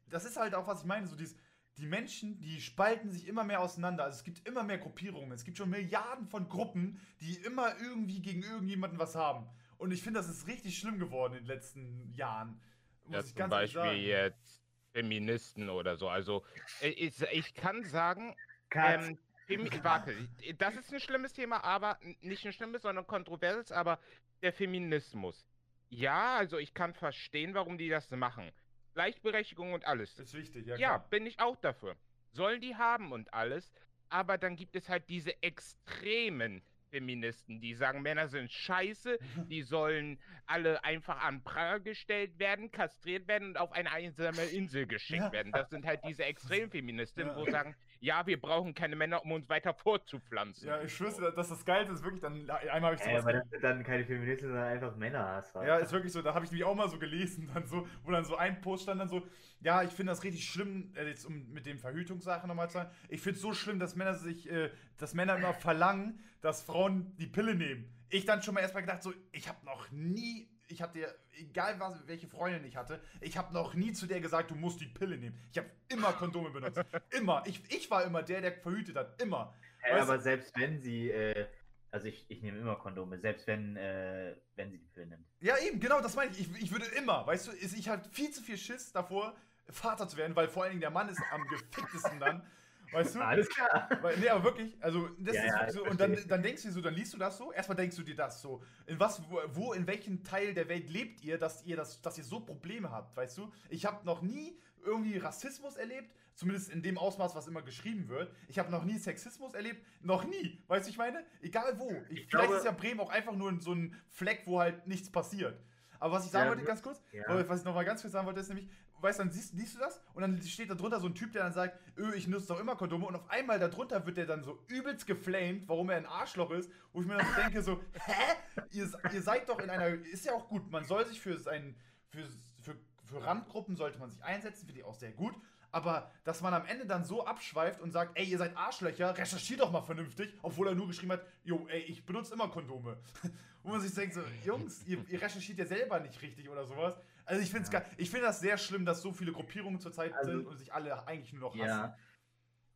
Das ist halt auch, was ich meine, so dieses, die Menschen, die spalten sich immer mehr auseinander. Also es gibt immer mehr Gruppierungen. Es gibt schon Milliarden von Gruppen, die immer irgendwie gegen irgendjemanden was haben. Und ich finde, das ist richtig schlimm geworden in den letzten Jahren. Muss Ja, ich zum ganz ehrlich Beispiel sagen. jetzt Feministen oder so. Also äh, ich, ich kann sagen, ähm, (laughs) warte, das ist ein schlimmes Thema, aber nicht ein schlimmes, sondern kontroverses, aber der Feminismus. Ja, also ich kann verstehen, warum die das machen. Gleichberechtigung und alles. ist wichtig, ja, Ja, klar. bin ich auch dafür. Sollen die haben und alles, aber dann gibt es halt diese extremen Feministen, die sagen, Männer sind scheiße, (laughs) die sollen alle einfach an Pranger gestellt werden, kastriert werden und auf eine einsame Insel (laughs) geschickt Ja. werden. Das sind halt diese (laughs) Extremfeministinnen, Ja. wo sagen, ja, wir brauchen keine Männer, um uns weiter fortzupflanzen. Ja, ich schwöre, dass das Geilste ist wirklich dann, einmal habe ich sowas aber das sind dann keine Feministen, sondern einfach Männerhass. Ja, ist wirklich so, da habe ich mich auch mal so gelesen, dann so, wo dann so ein Post stand dann so, ja, ich finde das richtig schlimm, äh, jetzt um mit dem Verhütungssache nochmal zu sagen, ich finde es so schlimm, dass Männer sich, äh, dass Männer immer verlangen, dass Frauen die Pille nehmen. Ich dann schon mal erstmal gedacht, so, ich habe noch nie, ich hatte, egal was, welche Freundin ich hatte, ich habe noch nie zu der gesagt, du musst die Pille nehmen. Ich habe immer Kondome benutzt. (laughs) immer. Ich, ich war immer der, der verhütet hat. Immer. Du- aber selbst wenn sie, äh, also ich, ich nehme immer Kondome, selbst wenn, äh, wenn sie die Pille nimmt. Ja, eben, genau, das meine ich. ich. Ich würde immer, weißt du, ist, ich hatte viel zu viel Schiss davor, Vater zu werden, weil vor allen Dingen der Mann ist am geficktesten dann. (laughs) Weißt du? Alles klar. Weil, nee, aber wirklich, also das Ja, ist ja, so. Und dann, dann denkst du dir so, dann liest du das so, erstmal denkst du dir das so. In was, wo, in welchem Teil der Welt lebt ihr, dass ihr das, dass ihr so Probleme habt, weißt du? Ich habe noch nie irgendwie Rassismus erlebt, zumindest in dem Ausmaß, was immer geschrieben wird. Ich habe noch nie Sexismus erlebt, noch nie. Weißt du, ich meine? Egal wo. Ich, Ich vielleicht glaube- ist ja Bremen auch einfach nur so ein Fleck, wo halt nichts passiert. Aber was ich sagen Ja, wollte, ganz kurz, ja. was ich noch mal ganz kurz sagen wollte, ist nämlich, weißt dann siehst, liest du das und dann steht da drunter so ein Typ, der dann sagt, öh, ich nutze doch immer Kondome und auf einmal darunter wird der dann so übelst geflamed, warum er ein Arschloch ist, wo ich mir dann denke, so, hä? Ihr, ihr seid doch in einer, ist ja auch gut, man soll sich für sein, für, für, für Randgruppen sollte man sich einsetzen, finde ich auch sehr gut, aber dass man am Ende dann so abschweift und sagt, ey, ihr seid Arschlöcher, recherchiert doch mal vernünftig, obwohl er nur geschrieben hat, jo, ey, ich benutze immer Kondome. (laughs) Wo man sich denkt, so, Jungs, ihr, ihr recherchiert ja selber nicht richtig oder sowas. Also ich finde Ja. es ich finde das sehr schlimm, dass so viele Gruppierungen zurzeit Also- sind und sich alle eigentlich nur noch hassen. Ja.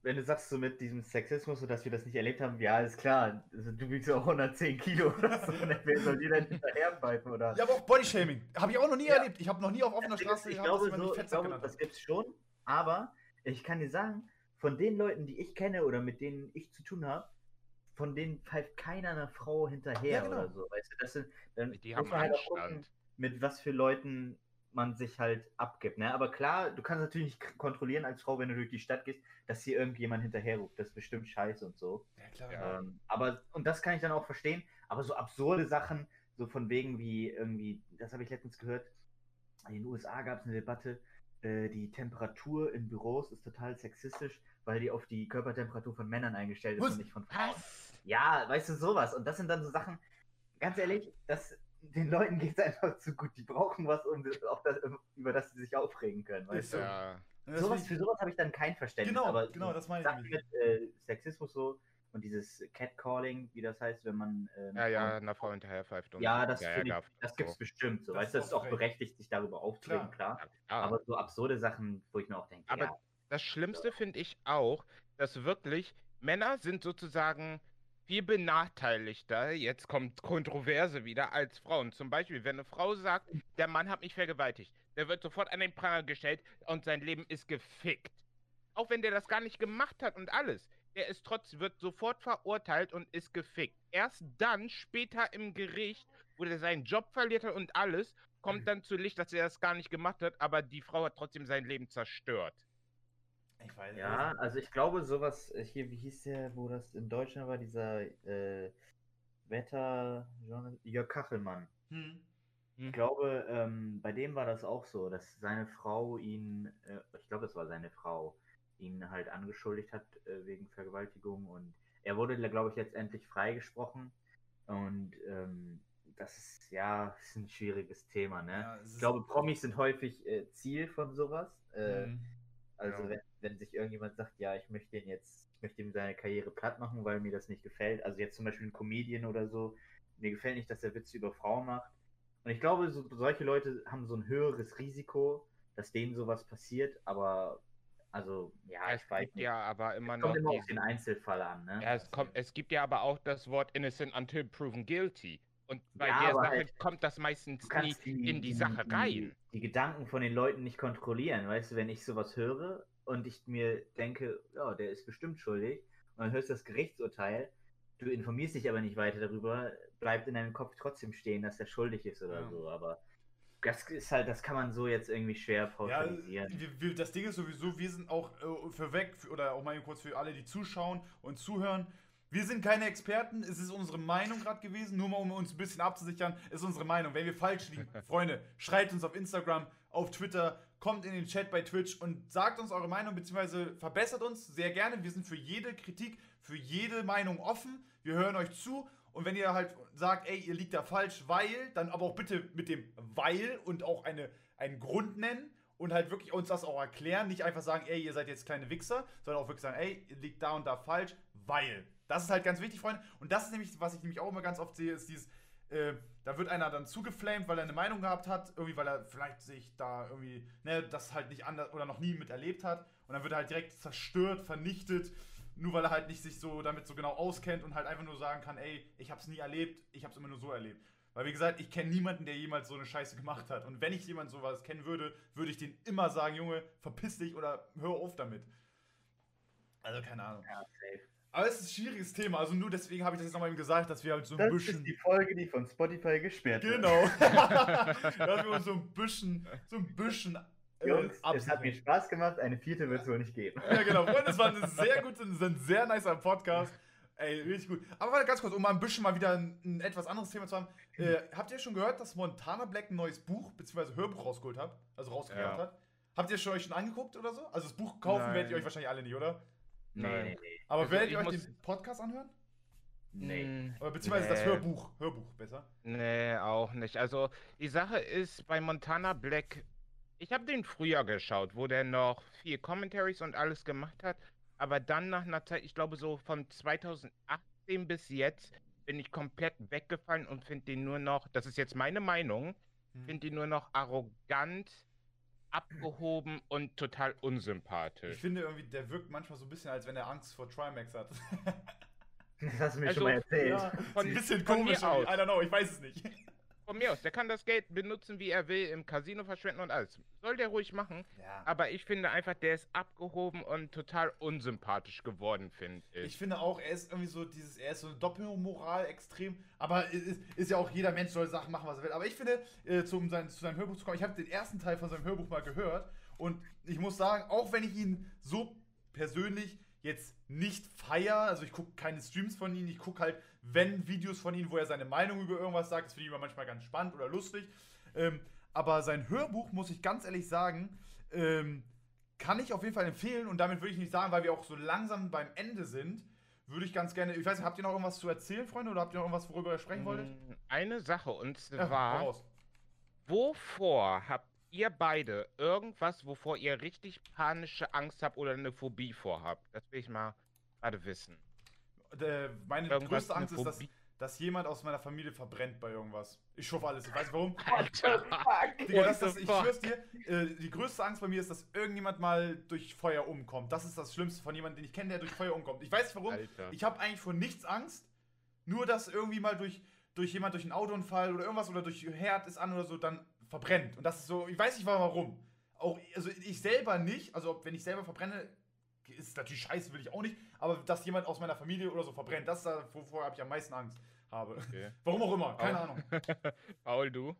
Wenn du sagst, so mit diesem Sexismus, so dass wir das nicht erlebt haben, ja, ist klar. Also, du wiegst ja auch 110 Kilo oder so. und (laughs) Wer soll dir denn hinterherpfeifen? Oder? Ja, aber auch Bodyshaming. Habe ich auch noch nie Ja. erlebt. Ich habe noch nie auf offener Straße ich gehabt, dass glaube, mich so, ich glaube das gibt's schon, aber ich kann dir sagen, von den Leuten, die ich kenne oder mit denen ich zu tun habe, von denen pfeift keiner einer Frau hinterher Ja, genau. oder so. Weißt du, das sind, dann Die haben man halt gucken, Anstand. Mit was für Leuten man sich halt abgibt. Ne? Aber klar, du kannst natürlich nicht kontrollieren als Frau, wenn du durch die Stadt gehst, dass hier irgendjemand hinterherruft. Das ist bestimmt scheiße und so. Ja, klar. Ja. Ähm, aber, und das kann ich dann auch verstehen, aber so absurde Sachen, so von wegen wie irgendwie, das habe ich letztens gehört, in den USA gab es eine Debatte, äh, die Temperatur in Büros ist total sexistisch, weil die auf die Körpertemperatur von Männern eingestellt ist Was? und nicht von Frauen. Was? Ja, weißt du, sowas. Und das sind dann so Sachen, ganz ehrlich, das, den Leuten geht es einfach zu gut. Die brauchen was, um das, über das sie sich aufregen können. Weißt du? so. Ja. Sowas, für sowas habe ich dann kein Verständnis. Genau, aber genau, so das meine ich mit äh, Sexismus so und dieses Catcalling, wie das heißt, wenn man. Äh, Ja, eine ja, Frau- einer Frau hinterher pfeift. und- Ja, das, ja, ja, das so. gibt's bestimmt so. Das weißt du, ist das ist auch auch recht. berechtigt, sich darüber aufzuregen, klar. Ja, Aber so absurde Sachen, wo ich mir auch denke, Aber ja, das Schlimmste finde ich auch, dass wirklich Männer sind sozusagen viel benachteiligter, jetzt kommt Kontroverse wieder, als Frauen. Zum Beispiel, wenn eine Frau sagt, der Mann hat mich vergewaltigt, der wird sofort an den Pranger gestellt und sein Leben ist gefickt. Auch wenn der das gar nicht gemacht hat und alles. der ist trotzdem, wird sofort verurteilt und ist gefickt. Erst dann, später im Gericht, wo der seinen Job verliert hat und alles, kommt dann zu Licht, dass er das gar nicht gemacht hat, aber die Frau hat trotzdem sein Leben zerstört. Weiß Ja, also ich glaube, sowas, äh, hier, wie hieß der, wo das in Deutschland war, dieser äh, Wetter, Jörg Kachelmann. Hm. Ich glaube, ähm, bei dem war das auch so, dass seine Frau ihn, äh, ich glaube, es war seine Frau, ihn halt angeschuldigt hat äh, wegen Vergewaltigung und er wurde, glaube ich, letztendlich freigesprochen. Und ähm, das ist ja (laughs) ist ein schwieriges Thema, ne? Ja, ich glaube, Promis sind häufig äh, Ziel von sowas. Äh, Hm. Also Ja. wenn, wenn sich irgendjemand sagt, ja, ich möchte ihn jetzt, ich möchte ihm seine Karriere platt machen, weil mir das nicht gefällt. Also jetzt zum Beispiel ein Comedian oder so, mir gefällt nicht, dass er Witze über Frauen macht. Und ich glaube, so, solche Leute haben so ein höheres Risiko, dass denen sowas passiert, aber also, ja, es ich weiß gibt nicht. ja aber immer Es noch kommt immer auf diesen- den Einzelfall an, ne? Ja, es, kommt, es gibt ja aber auch das Wort innocent until proven guilty. Und bei Ja, der Sache halt- kommt das meistens nie die, in die Sache die, rein. Die Gedanken von den Leuten nicht kontrollieren, weißt du, wenn ich sowas höre und ich mir denke, ja, der ist bestimmt schuldig, und dann hörst du das Gerichtsurteil, du informierst dich aber nicht weiter darüber, bleibt in deinem Kopf trotzdem stehen, dass er schuldig ist oder Ja. so, aber das ist halt, das kann man so jetzt irgendwie schwer Ja, pauschalisieren. wir, wir, das Ding ist sowieso, wir sind auch äh, für weg, für, oder auch mal kurz für alle, die zuschauen und zuhören. Wir sind keine Experten, es ist unsere Meinung gerade gewesen, nur mal um uns ein bisschen abzusichern, ist unsere Meinung. Wenn wir falsch liegen, (laughs) Freunde, schreibt uns auf Instagram, auf Twitter, kommt in den Chat bei Twitch und sagt uns eure Meinung, beziehungsweise verbessert uns sehr gerne. Wir sind für jede Kritik, für jede Meinung offen. Wir hören euch zu und wenn ihr halt sagt, ey, ihr liegt da falsch, weil, dann aber auch bitte mit dem weil und auch eine, einen Grund nennen und halt wirklich uns das auch erklären. Nicht einfach sagen, ey, ihr seid jetzt kleine Wichser, sondern auch wirklich sagen, ey, ihr liegt da und da falsch, weil. Das ist halt ganz wichtig, Freunde. Und das ist nämlich, was ich nämlich auch immer ganz oft sehe, ist dieses, äh, da wird einer dann zugeflamed, weil er eine Meinung gehabt hat, irgendwie, weil er vielleicht sich da irgendwie, ne, das halt nicht anders oder noch nie miterlebt hat. Und dann wird er halt direkt zerstört, vernichtet, nur weil er halt nicht sich so damit so genau auskennt und halt einfach nur sagen kann, ey, ich hab's nie erlebt, ich hab's immer nur so erlebt. Weil wie gesagt, ich kenne niemanden, der jemals so eine Scheiße gemacht hat. Und wenn ich jemand sowas kennen würde, würde ich den immer sagen, Junge, verpiss dich oder hör auf damit. Also keine Ahnung. Ja, safe. Aber es ist ein schwieriges Thema. Also nur deswegen habe ich das jetzt nochmal eben gesagt, dass wir halt so ein Das bisschen. ist die Folge, die von Spotify gesperrt wird. Genau. (laughs) dass wir uns so ein bisschen, so ein bisschen äh, Jungs, es hat mir Spaß gemacht, eine vierte wird es wohl nicht geben. Ja, genau. Freunde, es war ein (laughs) sehr guter, ein sehr nicer Podcast. Ey, richtig gut. Aber warte ganz kurz, um mal ein bisschen mal wieder ein, ein etwas anderes Thema zu haben. Äh, habt ihr schon gehört, dass Montana Black ein neues Buch bzw. Hörbuch rausgeholt hat? Also rausgebracht Ja. hat? Habt ihr schon euch schon angeguckt oder so? Also das Buch kaufen Nein. werdet ihr euch wahrscheinlich alle nicht, oder? Nein. nee, nee. Aber Also werdet ich ihr euch den Podcast anhören? nee. Oder beziehungsweise das Nee. Hörbuch. Hörbuch, besser. Nee, auch nicht. Also die Sache ist bei Montana Black, ich habe den früher geschaut, wo der noch viel Commentaries und alles gemacht hat. Aber dann nach einer Zeit, ich glaube so von 2018 bis jetzt, bin ich komplett weggefallen und finde den nur noch, das ist jetzt meine Meinung, Hm. finde ihn nur noch arrogant, abgehoben und total Ich unsympathisch. finde irgendwie, der wirkt manchmal so ein bisschen, als wenn er Angst vor Trimax hat. (laughs) Das hast du mir Also, schon mal erzählt. ja, Von- ein bisschen von komisch. aus. I don't know, ich weiß es nicht. Von mir aus, der kann das Geld benutzen, wie er will, im Casino verschwenden und alles. Soll der ruhig machen. Ja. Aber ich finde einfach, der ist abgehoben und total unsympathisch geworden, finde ich. Ich finde auch, er ist irgendwie so dieses, er ist so eine Doppelmoral extrem, aber ist, ist ja auch jeder Mensch soll Sachen machen, was er will. Aber ich finde, äh, zu, um sein, zu seinem Hörbuch zu kommen, ich habe den ersten Teil von seinem Hörbuch mal gehört und ich muss sagen, auch wenn ich ihn so persönlich jetzt nicht feier, also ich gucke keine Streams von ihm, ich gucke halt, wenn Videos von ihm, wo er seine Meinung über irgendwas sagt, das finde ich immer manchmal ganz spannend oder lustig. Ähm, aber sein Hörbuch, muss ich ganz ehrlich sagen, ähm, kann ich auf jeden Fall empfehlen und damit würde ich nicht sagen, weil wir auch so langsam beim Ende sind, würde ich ganz gerne, ich weiß nicht, habt ihr noch irgendwas zu erzählen, Freunde, oder habt ihr noch irgendwas, worüber ihr sprechen wolltet? Mm, Eine Sache, und Ja, zwar, raus. wovor habt ihr beide irgendwas, wovor ihr richtig panische Angst habt oder eine Phobie vorhabt? Das will ich mal gerade wissen. Äh, meine Irgendwas, größte Angst ist, dass, dass jemand aus meiner Familie verbrennt bei irgendwas. Ich hoffe alles, ich weiß nicht warum. (laughs) Alter! Digga, das, das, ich schwör's dir, äh, die größte Angst bei mir ist, dass irgendjemand mal durch Feuer umkommt. Das ist das Schlimmste von jemandem, den ich kenne, der durch Feuer umkommt. Ich weiß nicht warum. Alter. Ich habe eigentlich vor nichts Angst. Nur, dass irgendwie mal durch, durch jemand durch einen Autounfall oder irgendwas oder durch Herd ist an oder so, dann verbrennt. Und das ist so, ich weiß nicht warum. Auch, also ich selber nicht, also wenn ich selber verbrenne, ist natürlich scheiße, will ich auch nicht. Aber dass jemand aus meiner Familie oder so verbrennt, das ist da, wovor habe ich am meisten Angst habe. Okay. (laughs) Warum auch immer, keine Paul? Ahnung. (laughs) Paul, du?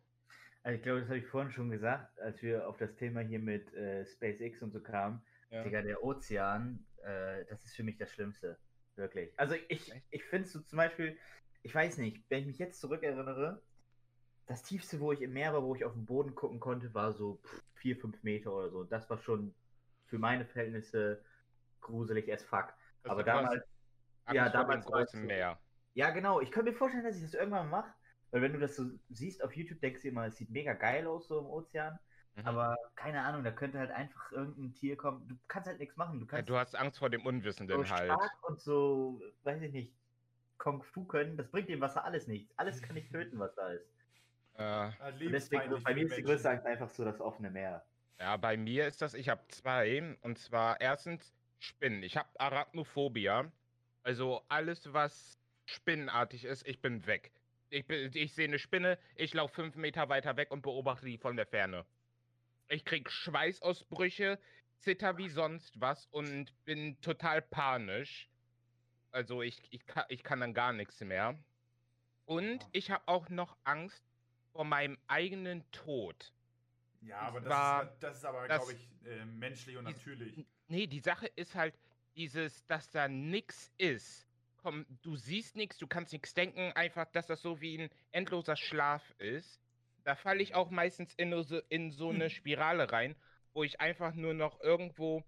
Also ich glaube, das habe ich vorhin schon gesagt, als wir auf das Thema hier mit äh, SpaceX und so kamen. Ja. Digga, der Ozean, äh, das ist für mich das Schlimmste. Wirklich. Also ich, Echt? ich finde es so zum Beispiel, ich weiß nicht, wenn ich mich jetzt zurückerinnere, das tiefste, wo ich im Meer war, wo ich auf den Boden gucken konnte, war so 4, 5 Meter oder so. Das war schon für meine Verhältnisse gruselig as fuck. Also Aber damals, ja, damals war es großen. Meer. ja genau, ich könnte mir vorstellen, dass ich das irgendwann mache. Weil wenn du das so siehst auf YouTube, denkst du immer, es sieht mega geil aus so im Ozean. Mhm. Aber keine Ahnung, da könnte halt einfach irgendein Tier kommen. Du kannst halt nichts machen. Du Ja, kannst du hast Angst vor dem Unwissenden so halt. stark und so, weiß ich nicht, Kung Fu können. Das bringt dem Wasser alles nichts. Alles kann nicht töten, was da ist. Äh, Ja, Und deswegen, so, bei mir ist die größte Angst einfach so das offene Meer. ja, bei mir ist das, ich habe zwei. Und zwar erstens Spinnen. Ich habe Arachnophobia. Also alles, was spinnenartig ist, ich bin weg. Ich, bin- ich sehe eine Spinne, ich laufe fünf Meter weiter weg und beobachte die von der Ferne. Ich krieg Schweißausbrüche, zitter wie sonst was und bin total panisch. Also ich, ich, kann, ich kann dann gar nichts mehr. Und Ja. ich habe auch noch Angst vor meinem eigenen Tod. Ja, aber das, ist, das ist aber, glaube ich, äh, menschlich und natürlich. Nee, die Sache ist halt dieses, dass da nix ist. Komm, du siehst nichts, du kannst nichts denken, einfach, dass das so wie ein endloser Schlaf ist. Da falle ich auch meistens in so, in so eine Spirale rein, wo ich einfach nur noch irgendwo,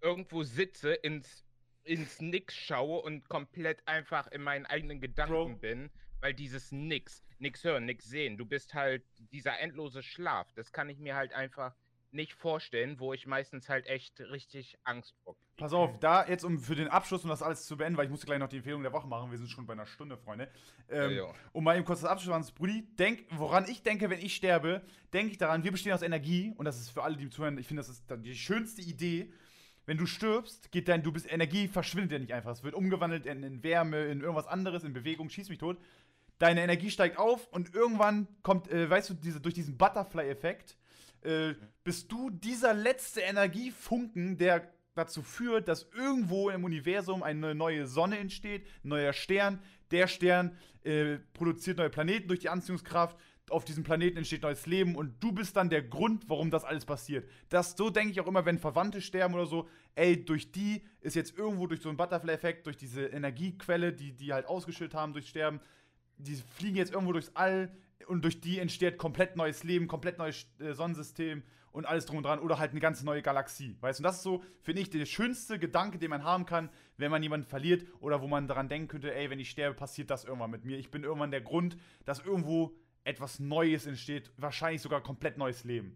irgendwo sitze, ins, ins Nix schaue und komplett einfach in meinen eigenen Gedanken Bro. bin, weil dieses Nix, nix hören, nix sehen, du bist halt dieser endlose Schlaf. Das kann ich mir halt einfach nicht vorstellen, wo ich meistens halt echt richtig Angst vor kriege. Pass auf, da jetzt um für den Abschluss, um das alles zu beenden, weil ich musste gleich noch die Empfehlung der Woche machen, wir sind schon bei einer Stunde, Freunde. Ähm, Ja. Um mal eben kurz das abzuschließen, Brudi, denk, woran ich denke, wenn ich sterbe, denke ich daran, wir bestehen aus Energie und das ist für alle, die zuhören, ich finde, das ist dann die schönste Idee. Wenn du stirbst, geht dein, du bist Energie, verschwindet ja nicht einfach. Es wird umgewandelt in, in Wärme, in irgendwas anderes, in Bewegung, schieß mich tot. Deine Energie steigt auf und irgendwann kommt, äh, weißt du, diese, durch diesen Butterfly-Effekt, äh, bist du dieser letzte Energiefunken, der dazu führt, dass irgendwo im Universum eine neue Sonne entsteht, ein neuer Stern. Der Stern äh, produziert neue Planeten durch die Anziehungskraft. Auf diesem Planeten entsteht neues Leben und du bist dann der Grund, warum das alles passiert. Das, so denke ich auch immer, wenn Verwandte sterben oder so, ey, durch die ist jetzt irgendwo durch so einen Butterfly-Effekt, durch diese Energiequelle, die die halt ausgeschüttet haben durch Sterben, die fliegen jetzt irgendwo durchs All und durch die entsteht komplett neues Leben, komplett neues äh, Sonnensystem und alles drum und dran oder halt eine ganz neue Galaxie. Weißt du, und das ist so, finde ich, der schönste Gedanke, den man haben kann, wenn man jemanden verliert oder wo man daran denken könnte, ey, wenn ich sterbe, passiert das irgendwann mit mir. Ich bin irgendwann der Grund, dass irgendwo etwas Neues entsteht, wahrscheinlich sogar komplett neues Leben.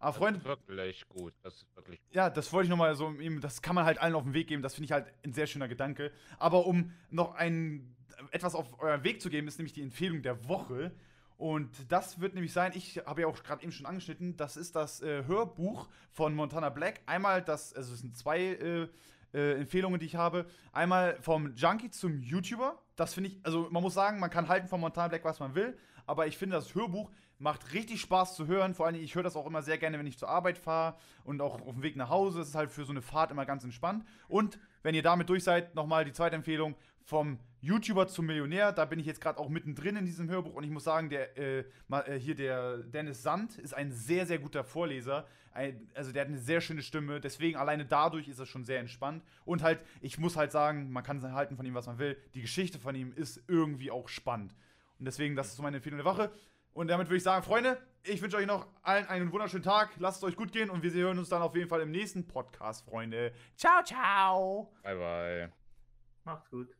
Aber Freunde, Das ist wirklich gut. Das ist wirklich gut. ja, das wollte ich nochmal so, das kann man halt allen auf den Weg geben, das finde ich halt ein sehr schöner Gedanke. Aber um noch ein, etwas auf euren Weg zu geben, ist nämlich die Empfehlung der Woche. Und das wird nämlich sein, ich habe ja auch gerade eben schon angeschnitten, das ist das äh, Hörbuch von Montana Black. Einmal das, also es sind zwei äh, äh, Empfehlungen, die ich habe. Einmal vom Junkie zum YouTuber. Das finde ich, also man muss sagen, man kann halten von Montana Black, was man will. Aber ich finde, das Hörbuch macht richtig Spaß zu hören. Vor allem, ich höre das auch immer sehr gerne, wenn ich zur Arbeit fahre und auch auf dem Weg nach Hause. Es ist halt für so eine Fahrt immer ganz entspannt. Und wenn ihr damit durch seid, nochmal die zweite Empfehlung vom YouTuber zum Millionär. Da bin ich jetzt gerade auch mittendrin in diesem Hörbuch und ich muss sagen, der äh, äh, hier der Dennis Sand ist ein sehr, sehr guter Vorleser. Ein, also der hat eine sehr schöne Stimme. Deswegen alleine dadurch ist er schon sehr entspannt. Und halt, ich muss halt sagen, man kann halten von ihm, was man will. Die Geschichte von ihm ist irgendwie auch spannend. Und deswegen, das ist so meine Empfehlung der Woche. Und damit würde ich sagen, Freunde, ich wünsche euch noch allen einen wunderschönen Tag. Lasst es euch gut gehen und wir hören uns dann auf jeden Fall im nächsten Podcast, Freunde. Ciao, ciao. Bye, bye. Macht's gut.